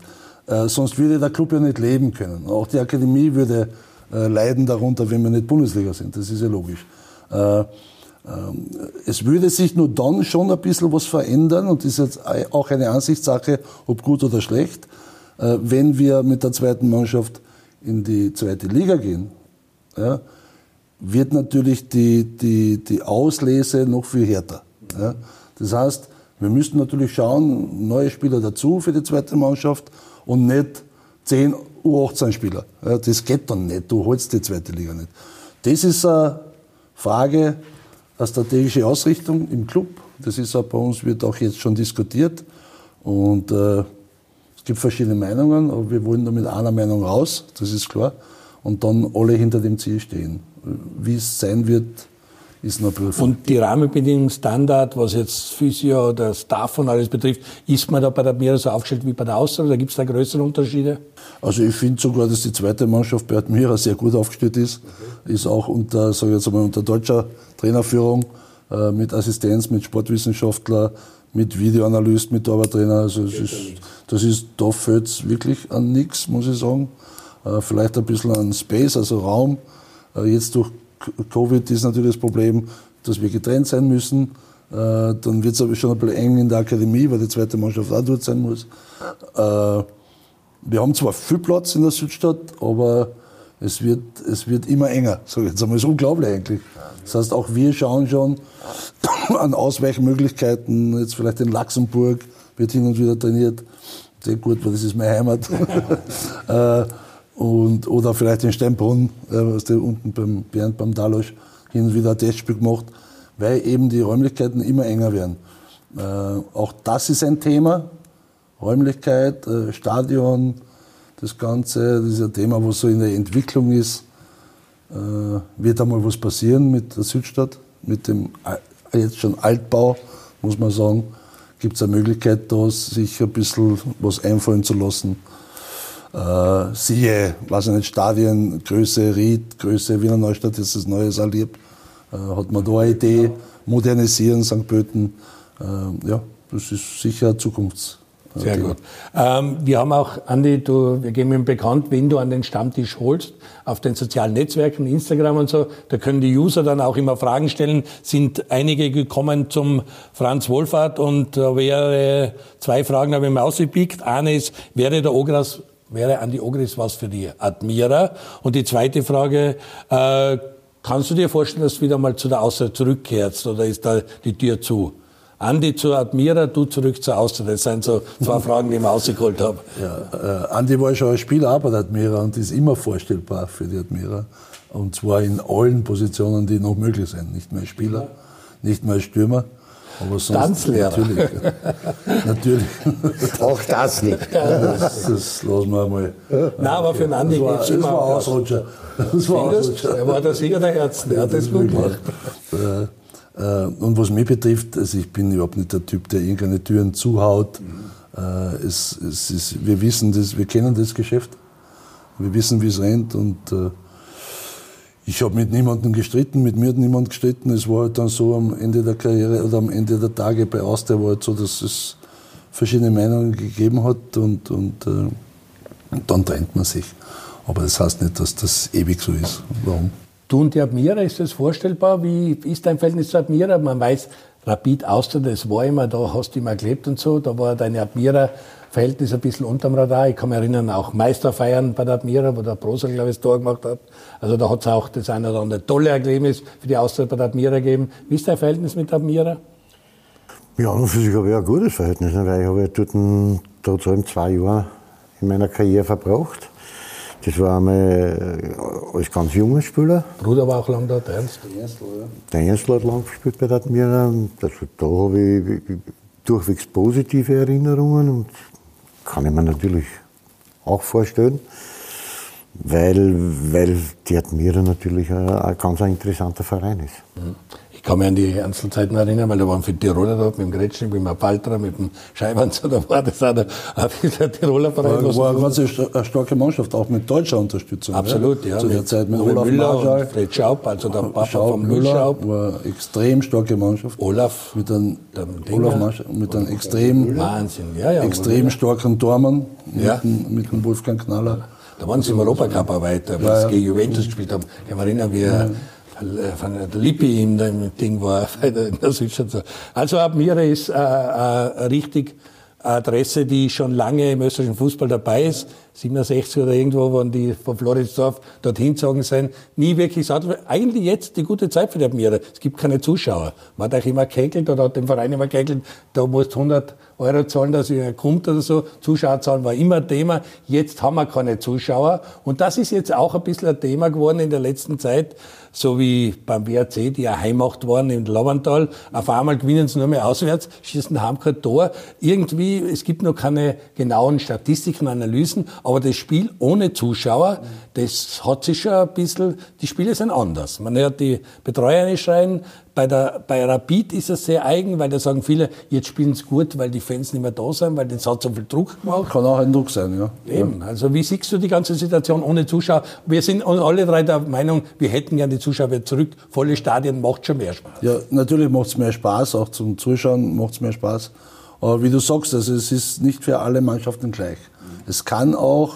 Äh, sonst würde der Club ja nicht leben können. Auch die Akademie würde äh, leiden darunter, wenn wir nicht Bundesliga sind. Das ist ja logisch. Äh, ähm, es würde sich nur dann schon ein bisschen was verändern, und das ist jetzt auch eine Ansichtssache, ob gut oder schlecht, wenn wir mit der zweiten Mannschaft in die zweite Liga gehen. Ja, wird natürlich die, die, die Auslese noch viel härter. Ja. Das heißt, wir müssten natürlich schauen, neue Spieler dazu für die zweite Mannschaft und nicht zehn U18-Spieler. Ja, das geht dann nicht, du holst die zweite Liga nicht. Das ist eine Frage, eine strategische Ausrichtung im Club. Das ist auch bei uns, wird auch jetzt schon diskutiert. Und äh, es gibt verschiedene Meinungen, aber wir wollen da mit einer Meinung raus, das ist klar. Und dann alle hinter dem Ziel stehen. Wie es sein wird, ist noch Prüfung. Und die Rahmenbedingungen, Standard, was jetzt Physio oder Staff und alles betrifft, ist man da bei der Admira so aufgestellt wie bei der Austria? Oder gibt es da größere Unterschiede? Also ich finde sogar, dass die zweite Mannschaft bei Admira sehr gut aufgestellt ist. Okay. Ist auch unter, ich jetzt einmal, unter deutscher Trainerführung, äh, mit Assistenz, mit Sportwissenschaftler, mit Videoanalyst, mit Torwarttrainer. Also es ist, das ist, da fehlt es wirklich an nichts, muss ich sagen. Äh, vielleicht ein bisschen an Space, also Raum. Äh, jetzt durch Covid ist natürlich das Problem, dass wir getrennt sein müssen. Äh, dann wird es aber schon ein bisschen eng in der Akademie, weil die zweite Mannschaft auch dort sein muss. Wir haben zwar viel Platz in der Südstadt, aber es wird, es wird immer enger. So, jetzt einmal, ist unglaublich eigentlich. Das heißt, auch wir schauen schon an Ausweichmöglichkeiten. Jetzt vielleicht in Luxemburg wird hin und wieder trainiert. Sehr gut, weil das ist meine Heimat. äh, und, oder vielleicht in Steinbrunn, äh, was der unten beim Bernd beim Dalosch hin und wieder ein Testspiel gemacht, weil eben die Räumlichkeiten immer enger werden. Äh, auch das ist ein Thema. Räumlichkeit, äh, Stadion, das Ganze, das ist ein Thema, was so in der Entwicklung ist. Äh, wird einmal was passieren mit der Südstadt, mit dem jetzt schon Altbau, muss man sagen. Gibt es eine Möglichkeit, da sich ein bisschen was einfallen zu lassen äh, siehe, weiß ich nicht, Stadien, Größe Ried, Größe Wiener Neustadt, ist das Neues erlebt. Äh, hat man da eine Idee, modernisieren St. Pölten. Äh, ja, das ist sicher ein Zukunfts. Sehr gut. Ähm, wir haben auch, Andi, du, wir geben ihm bekannt, wenn du an den Stammtisch holst, auf den sozialen Netzwerken, Instagram und so, da können die User dann auch immer Fragen stellen. Sind einige gekommen zum Franz Wohlfahrt und da wäre zwei Fragen habe ich mir ausgepickt. Eine ist, wäre der Ogras wäre Andi Ogris was für die Admira? Und die zweite Frage, äh, kannst du dir vorstellen, dass du wieder mal zu der Austria zurückkehrst oder ist da die Tür zu? Andi zur Admira, du zurück zur Austria. Das sind so zwei Fragen, die ich mir rausgeholt habe. Ja, äh, Andi war schon ein Spieler bei der Admira und ist immer vorstellbar für die Admira. Und zwar in allen Positionen, die noch möglich sind. Nicht mehr Spieler, nicht mehr Stürmer. Aber sonst Tanzlehrer. Natürlich. natürlich. Auch das nicht. Das, das lassen wir mal. Nein, aber für einen Andi geht es immer. Das war Ausrutscher. Das war Ausrutscher. Er war der Sieger der Herzen. Er hat das gut gemacht. Äh, äh, und was mich betrifft, also ich bin überhaupt nicht der Typ, der irgendeine Türen zuhaut. Mhm. Es, es ist, wir wissen das, wir kennen das Geschäft. Wir wissen, wie es rennt und ich habe mit niemandem gestritten, mit mir hat niemand gestritten. Es war halt dann so am Ende der Karriere oder am Ende der Tage bei Austria war halt so, dass es verschiedene Meinungen gegeben hat und, und, äh, und dann trennt man sich. Aber das heißt nicht, dass das ewig so ist. Warum? Du und die Admira, ist das vorstellbar? Wie ist dein Verhältnis zu Admira? Man weiß, Rapid Austria, das war immer, da hast du immer gelebt und so, da war deine Admira Verhältnis ein bisschen unterm Radar. Ich kann mich erinnern, auch Meisterfeiern bei der Admira, wo der Prosa, glaube ich, das Tor gemacht hat. Also da hat es auch das eine oder andere tolle Erlebnis für die Auszeit bei der Admira gegeben. Wie ist dein Verhältnis mit der Admira? Ja, und für sich habe ich ein gutes Verhältnis, weil ich habe dort trotzdem zwei Jahre in meiner Karriere verbracht. Das war einmal äh, als ganz junger Spieler. Bruder war auch lang da, der Ernst. Der Ernst, ja. Der Ernst hat lang gespielt bei der Admira. Das, da habe ich durchwegs positive Erinnerungen und kann ich mir natürlich auch vorstellen, weil, weil die Admira natürlich ein, ein ganz ein interessanter Verein ist. Mhm. Ich kann mich an die Einzelzeiten erinnern, weil da waren viele Tiroler da, mit dem Gretschnik, mit dem Paltra, mit dem Scheibanzer, da war das auch bisschen ein Tiroler Verein. War, war eine ganz eine starke Mannschaft, auch mit deutscher Unterstützung. Absolut, ja. Zu der Zeit mit Olaf Müller Marschall. Fred Schaub, also der Papa Schaub, von Müller. Schaub. War eine extrem starke Mannschaft. Olaf. Mit einem, Olaf Marschall, mit einem extrem, Wahnsinn, ja, ja. extrem starken Tormann, Ja. mit, dem, mit dem Wolfgang Knaller. Da waren sie im Europacup auch weiter, weil Ja, sie ja. gegen Juventus gespielt haben. Ich kann mich erinnern, wie äh, von der Lippi in dem Ding war, in der Südstation. Also Admira ist äh, äh, eine richtig Adresse, die schon lange im österreichischen Fußball dabei ist. 67 oder irgendwo, waren die von Floridsdorf dorthin gezogen sind. Nie wirklich gesagt, eigentlich jetzt die gute Zeit für die Admira. Es gibt keine Zuschauer. Man hat auch immer gekäkelt oder hat dem Verein immer gekäkelt, da musst du 100 Euro zahlen, dass ihr kommt oder so. Zuschauerzahlen war immer ein Thema. Jetzt haben wir keine Zuschauer. Und das ist jetzt auch ein bisschen ein Thema geworden in der letzten Zeit. So wie beim WRC, die ja Heimacht waren im Lavantal. Auf einmal gewinnen sie nur mehr auswärts, schießen haben kein Tor. Irgendwie, es gibt noch keine genauen Statistiken, Analysen, aber das Spiel ohne Zuschauer, das hat sich schon ein bisschen, die Spiele sind anders. Man hört die Betreuer nicht schreien. Bei, der, bei Rapid ist es sehr eigen, weil da sagen viele, jetzt spielen sie gut, weil die Fans nicht mehr da sind, weil das hat so viel Druck gemacht. Kann auch ein Druck sein, ja. Eben. Also wie siehst du die ganze Situation ohne Zuschauer? Wir sind alle drei der Meinung, wir hätten gerne die Zuschauer wieder zurück. Volle Stadien macht schon mehr Spaß. Ja, natürlich macht es mehr Spaß, auch zum Zuschauen macht es mehr Spaß. Aber wie du sagst, also es ist nicht für alle Mannschaften gleich. Es kann auch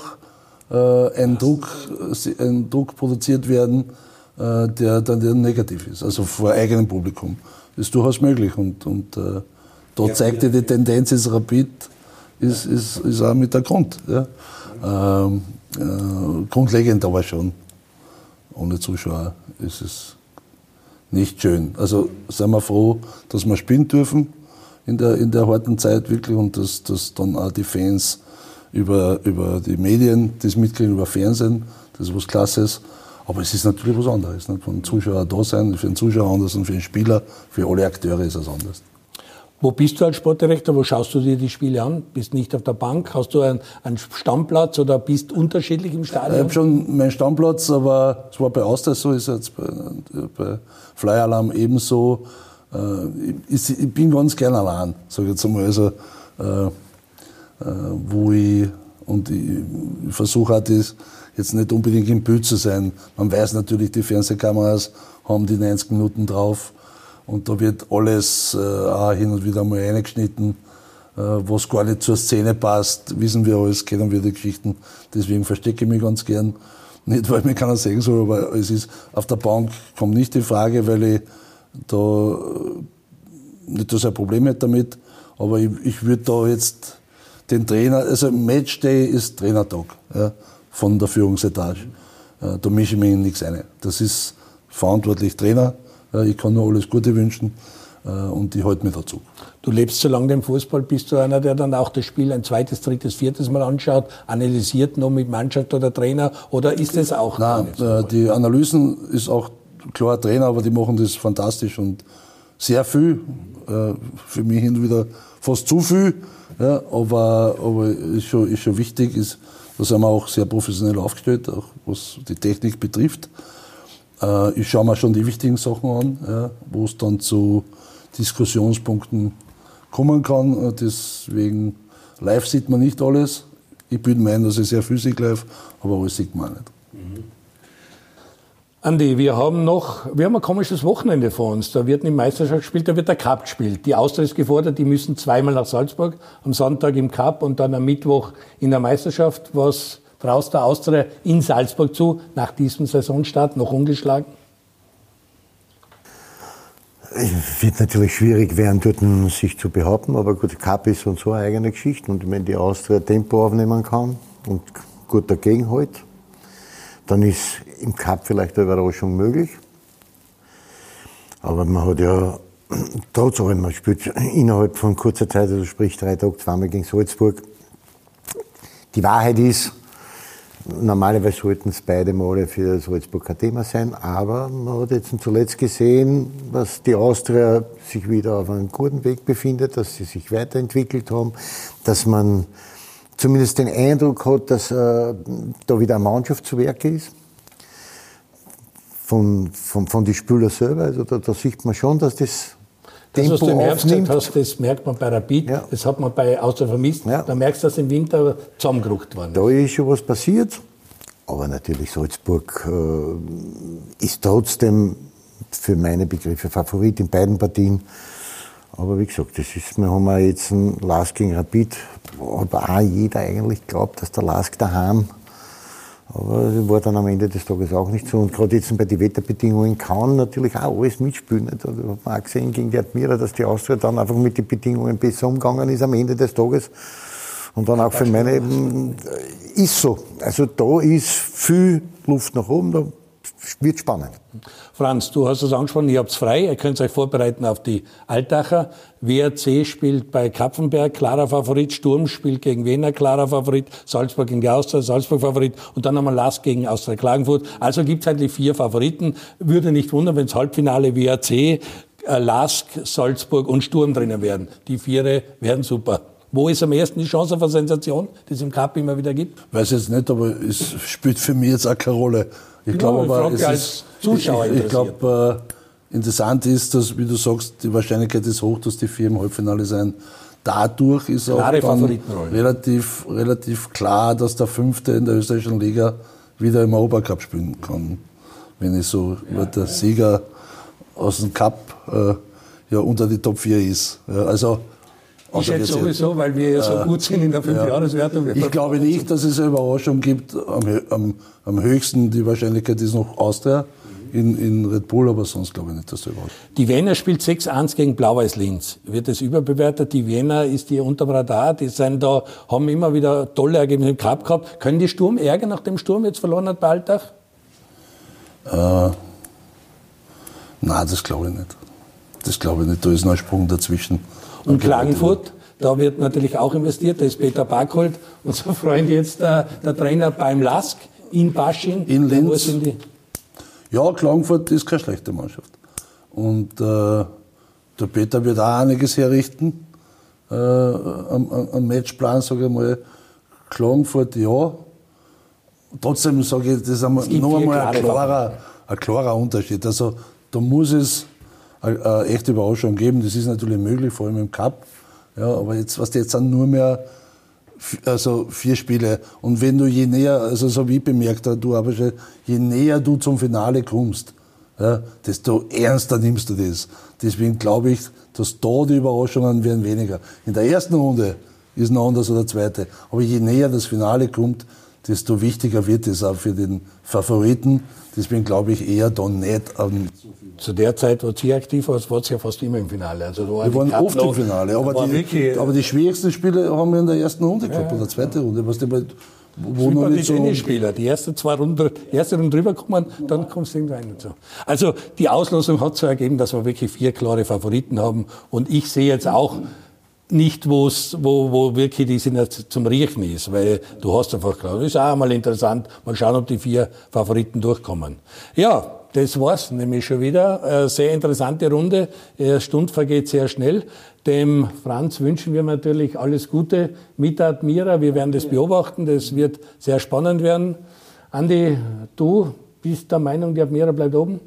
äh, ein, Druck, ein Druck produziert werden, äh, der dann der negativ ist, also vor eigenem Publikum. Das ist durchaus möglich und, und äh, da zeigt ja die Tendenz, ist Rapid ist, ist, ist auch mit der Grund. Ja. Ähm, äh, grundlegend aber schon. Ohne Zuschauer ist es nicht schön. Also sind wir froh, dass wir spielen dürfen in der, in der harten Zeit wirklich und dass, dass dann auch die Fans über, über die Medien das mitkriegen, über Fernsehen, das ist was Klasses. Aber es ist natürlich was anderes. Nicht? Wenn Zuschauer da sein, für den Zuschauer anders und für den Spieler, für alle Akteure ist es anders. Wo bist du als Sportdirektor? Wo schaust du dir die Spiele an? Bist nicht auf der Bank? Hast du einen, einen Stammplatz oder bist unterschiedlich im Ich Stadion? habe schon meinen Stammplatz, aber es war bei Austria so, ist jetzt bei, bei Fly Alarm ebenso. Äh, Ich, ich bin ganz gern allein, sage ich jetzt einmal. Also, äh, äh, wo ich, und ich, ich versuche auch das jetzt nicht unbedingt im Bild zu sein. Man weiß natürlich, die Fernsehkameras haben die 90 Minuten drauf und da wird alles äh, auch hin und wieder mal reingeschnitten, äh, was gar nicht zur Szene passt, wissen wir alles, kennen wir die Geschichten. Deswegen verstecke ich mich ganz gern. Nicht, weil mir keiner sagen soll, aber es ist, auf der Bank kommt nicht die Frage, weil ich da äh, nicht so ein Problem hätte damit, aber ich, ich würde da jetzt den Trainer, also Matchday ist Trainertag ja, von der Führungsetage. Da mische ich mich in nichts ein. Das ist verantwortlich Trainer. Ich kann nur alles Gute wünschen äh, und ich halte mich dazu. Du lebst so lange im Fußball, bist du einer, der dann auch das Spiel ein zweites, drittes, viertes Mal anschaut, analysiert noch mit Mannschaft oder Trainer oder ist das auch Nein, äh, die Analysen ist auch klar Trainer, aber die machen das fantastisch und sehr viel. Äh, für mich hin und wieder fast zu viel. Ja, aber aber ist, schon, ist schon wichtig. Ist, da sind wir auch sehr professionell aufgestellt, auch was die Technik betrifft. Äh, ich schaue mir schon die wichtigen Sachen an, wo es dann zu Diskussionspunkten kommen kann. Äh, Deswegen live sieht man nicht alles. Ich bilde mir dass ich sehr viel sehe live, aber alles sieht man nicht. Andi, wir haben noch, wir haben ein komisches Wochenende vor uns. Da wird eine Meisterschaft gespielt, da wird der Cup gespielt. Die Austria ist gefordert, die müssen zweimal nach Salzburg, am Sonntag im Cup und dann am Mittwoch in der Meisterschaft. Was traust der Austria in Salzburg zu, nach diesem Saisonstart noch ungeschlagen? Es wird natürlich schwierig werden, dort sich zu behaupten, aber gut, Cup ist und so eine eigene Geschichte. Und wenn die Austria Tempo aufnehmen kann und gut dagegen hält, dann ist im Cup vielleicht eine Überraschung möglich. Aber man hat ja trotz allem, man spielt innerhalb von kurzer Zeit, also sprich drei Tage, zweimal gegen Salzburg. Die Wahrheit ist, normalerweise sollten es beide Male für Salzburg kein Thema sein, aber man hat jetzt zuletzt gesehen, dass die Austria sich wieder auf einem guten Weg befindet, dass sie sich weiterentwickelt haben, dass man zumindest den Eindruck hat, dass äh, da wieder eine Mannschaft zu Werke ist. Von, von, von den Spielern selber. Also da, da sieht man schon, dass das Das, was du im Herbst aufnimmt. hast, das merkt man bei Rapid, Ja. das hat man bei Austria vermisst. Ja. Da merkst du, dass im Winter zusammengerückt worden ist. Da ist schon was passiert. Aber natürlich Salzburg äh, ist trotzdem für meine Begriffe Favorit in beiden Partien. Aber wie gesagt, das ist, wir haben ja jetzt einen Lask gegen Rapid, aber auch jeder eigentlich glaubt, dass der Lask daheim Aber das war dann am Ende des Tages auch nicht so. Und gerade jetzt bei den Wetterbedingungen kann natürlich auch alles mitspielen. Also hat man auch gesehen gegen die Admira, dass die Austria dann einfach mit den Bedingungen besser umgegangen ist am Ende des Tages. Und dann auch für meine, eben, ist so. Also da ist viel Luft nach oben, da wird spannend. Franz, du hast es angesprochen, ihr habt's frei, ihr könnt euch vorbereiten auf die Altacher. WRC spielt bei Kapfenberg, klarer Favorit, Sturm spielt gegen Wiener, klarer Favorit, Salzburg gegen Austria, Salzburg Favorit und dann nochmal Lask gegen Austria Klagenfurt. Also gibt's eigentlich vier Favoriten. Würde nicht wundern, wenns Halbfinale WRC, äh, Lask, Salzburg und Sturm drinnen werden. Die Viere werden super. Wo ist am ersten die Chance auf eine Sensation, die es im Cup immer wieder gibt? Weiß jetzt nicht, aber es spielt für mich jetzt auch keine Rolle. Ich Ja, glaube aber, es ist, Zuschauer ich, ich glaube, äh, interessant ist, dass, wie du sagst, die Wahrscheinlichkeit ist hoch, dass die vier im Halbfinale sein. Dadurch ist auch Klare dann Favoritenrolle. relativ, relativ klar, dass der Fünfte in der österreichischen Liga wieder im Europacup spielen kann. Wenn ich so, weil der Sieger aus dem Cup äh, ja unter die Top 4 ist. Ja, also, Ich sind- sowieso, weil wir ja so Äh, gut sind in der Fünfjahreswertung. ich glaube nicht, dass es eine Überraschung gibt. Am, am, am höchsten die Wahrscheinlichkeit ist noch Austria in, in Red Bull, aber sonst glaube ich nicht, dass der überrascht. Die Wiener spielt 6-1 gegen Blau-Weiß Linz. Wird es überbewertet? Die Wiener ist die unterm Radar. Die sind da, haben immer wieder tolle Ergebnisse im Cup gehabt. Können die Sturm ärgern, nachdem Sturm jetzt verloren hat bei Altach? Äh, nein, das glaube ich nicht. Das glaube ich nicht. Da ist noch ein Sprung dazwischen. Und Klagenfurt, da wird natürlich auch investiert. Da ist Peter Backholt, unser Freund jetzt, äh, der Trainer beim LASK in Basching. In Linz. Wo sind die? Ja, Klagenfurt ist keine schlechte Mannschaft. Und äh, der Peter wird auch einiges herrichten äh, am, am- Matchplan, sage ich mal. Klagenfurt, ja. Trotzdem sage ich, das ist einmal, noch einmal ein klare klarer, ein klarer Unterschied. Also da muss es eine echte Überraschung geben. Das ist natürlich möglich, vor allem im Cup. Ja, aber jetzt, was jetzt sind nur mehr also vier Spiele. Und wenn du je näher, also so wie ich bemerkt habe, du aber je näher du zum Finale kommst, ja, desto ernster nimmst du das. Deswegen glaube ich, dass da die Überraschungen werden weniger. In der ersten Runde ist noch anders oder zweite. Aber je näher das Finale kommt, desto wichtiger wird es auch für den Favoriten. Deswegen glaube ich eher da nicht an Zu der Zeit, wo sie aktiv war, war sie ja fast immer im Finale. Also da war Wir die waren Cup oft im Finale, aber die, wirklich, aber die schwierigsten Spiele haben wir in der ersten Runde gehabt, Ja. oder zweite Runde, was die, bei- wo noch nicht so... Tennisspieler. Die ersten zwei Runden, die erste Runde drüber kommen, dann kommst du irgendwann dazu. Also die Auslosung hat so ergeben, dass wir wirklich vier klare Favoriten haben. Und ich sehe jetzt auch nicht, wo's, wo, wo wirklich die sind zum Riechen ist, weil du hast einfach klar, ist auch mal interessant, mal schauen, ob die vier Favoriten durchkommen. Ja, das war's nämlich schon wieder. Sehr interessante Runde. Eine Stunde vergeht sehr schnell. Dem Franz wünschen wir natürlich alles Gute mit Admira. Wir werden das beobachten. Das wird sehr spannend werden. Andi, du bist der Meinung, die Admira bleibt oben?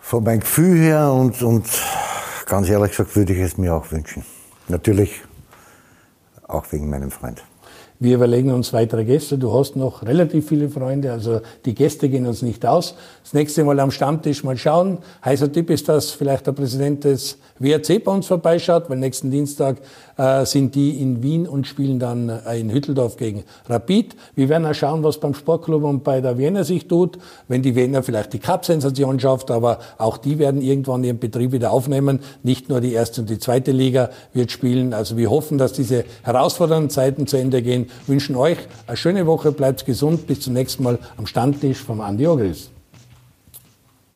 Von meinem Gefühl her und, und ganz ehrlich gesagt würde ich es mir auch wünschen. Natürlich auch wegen meinem Freund. Wir überlegen uns weitere Gäste. Du hast noch relativ viele Freunde, also die Gäste gehen uns nicht aus. Das nächste Mal am Stammtisch mal schauen. Heißer Tipp ist, dass vielleicht der Präsident des WRC bei uns vorbeischaut, weil nächsten Dienstag sind die in Wien und spielen dann äh, in Hütteldorf gegen Rapid. Wir werden auch schauen, was beim Sportclub und bei der Wiener sich tut, wenn die Wiener vielleicht die Cup-Sensation schafft, aber auch die werden irgendwann ihren Betrieb wieder aufnehmen. Nicht nur die erste und die zweite Liga wird spielen. Also wir hoffen, dass diese herausfordernden Zeiten zu Ende gehen. Wünschen euch eine schöne Woche, bleibt gesund, bis zum nächsten Mal am Stammtisch vom Andi Ogris.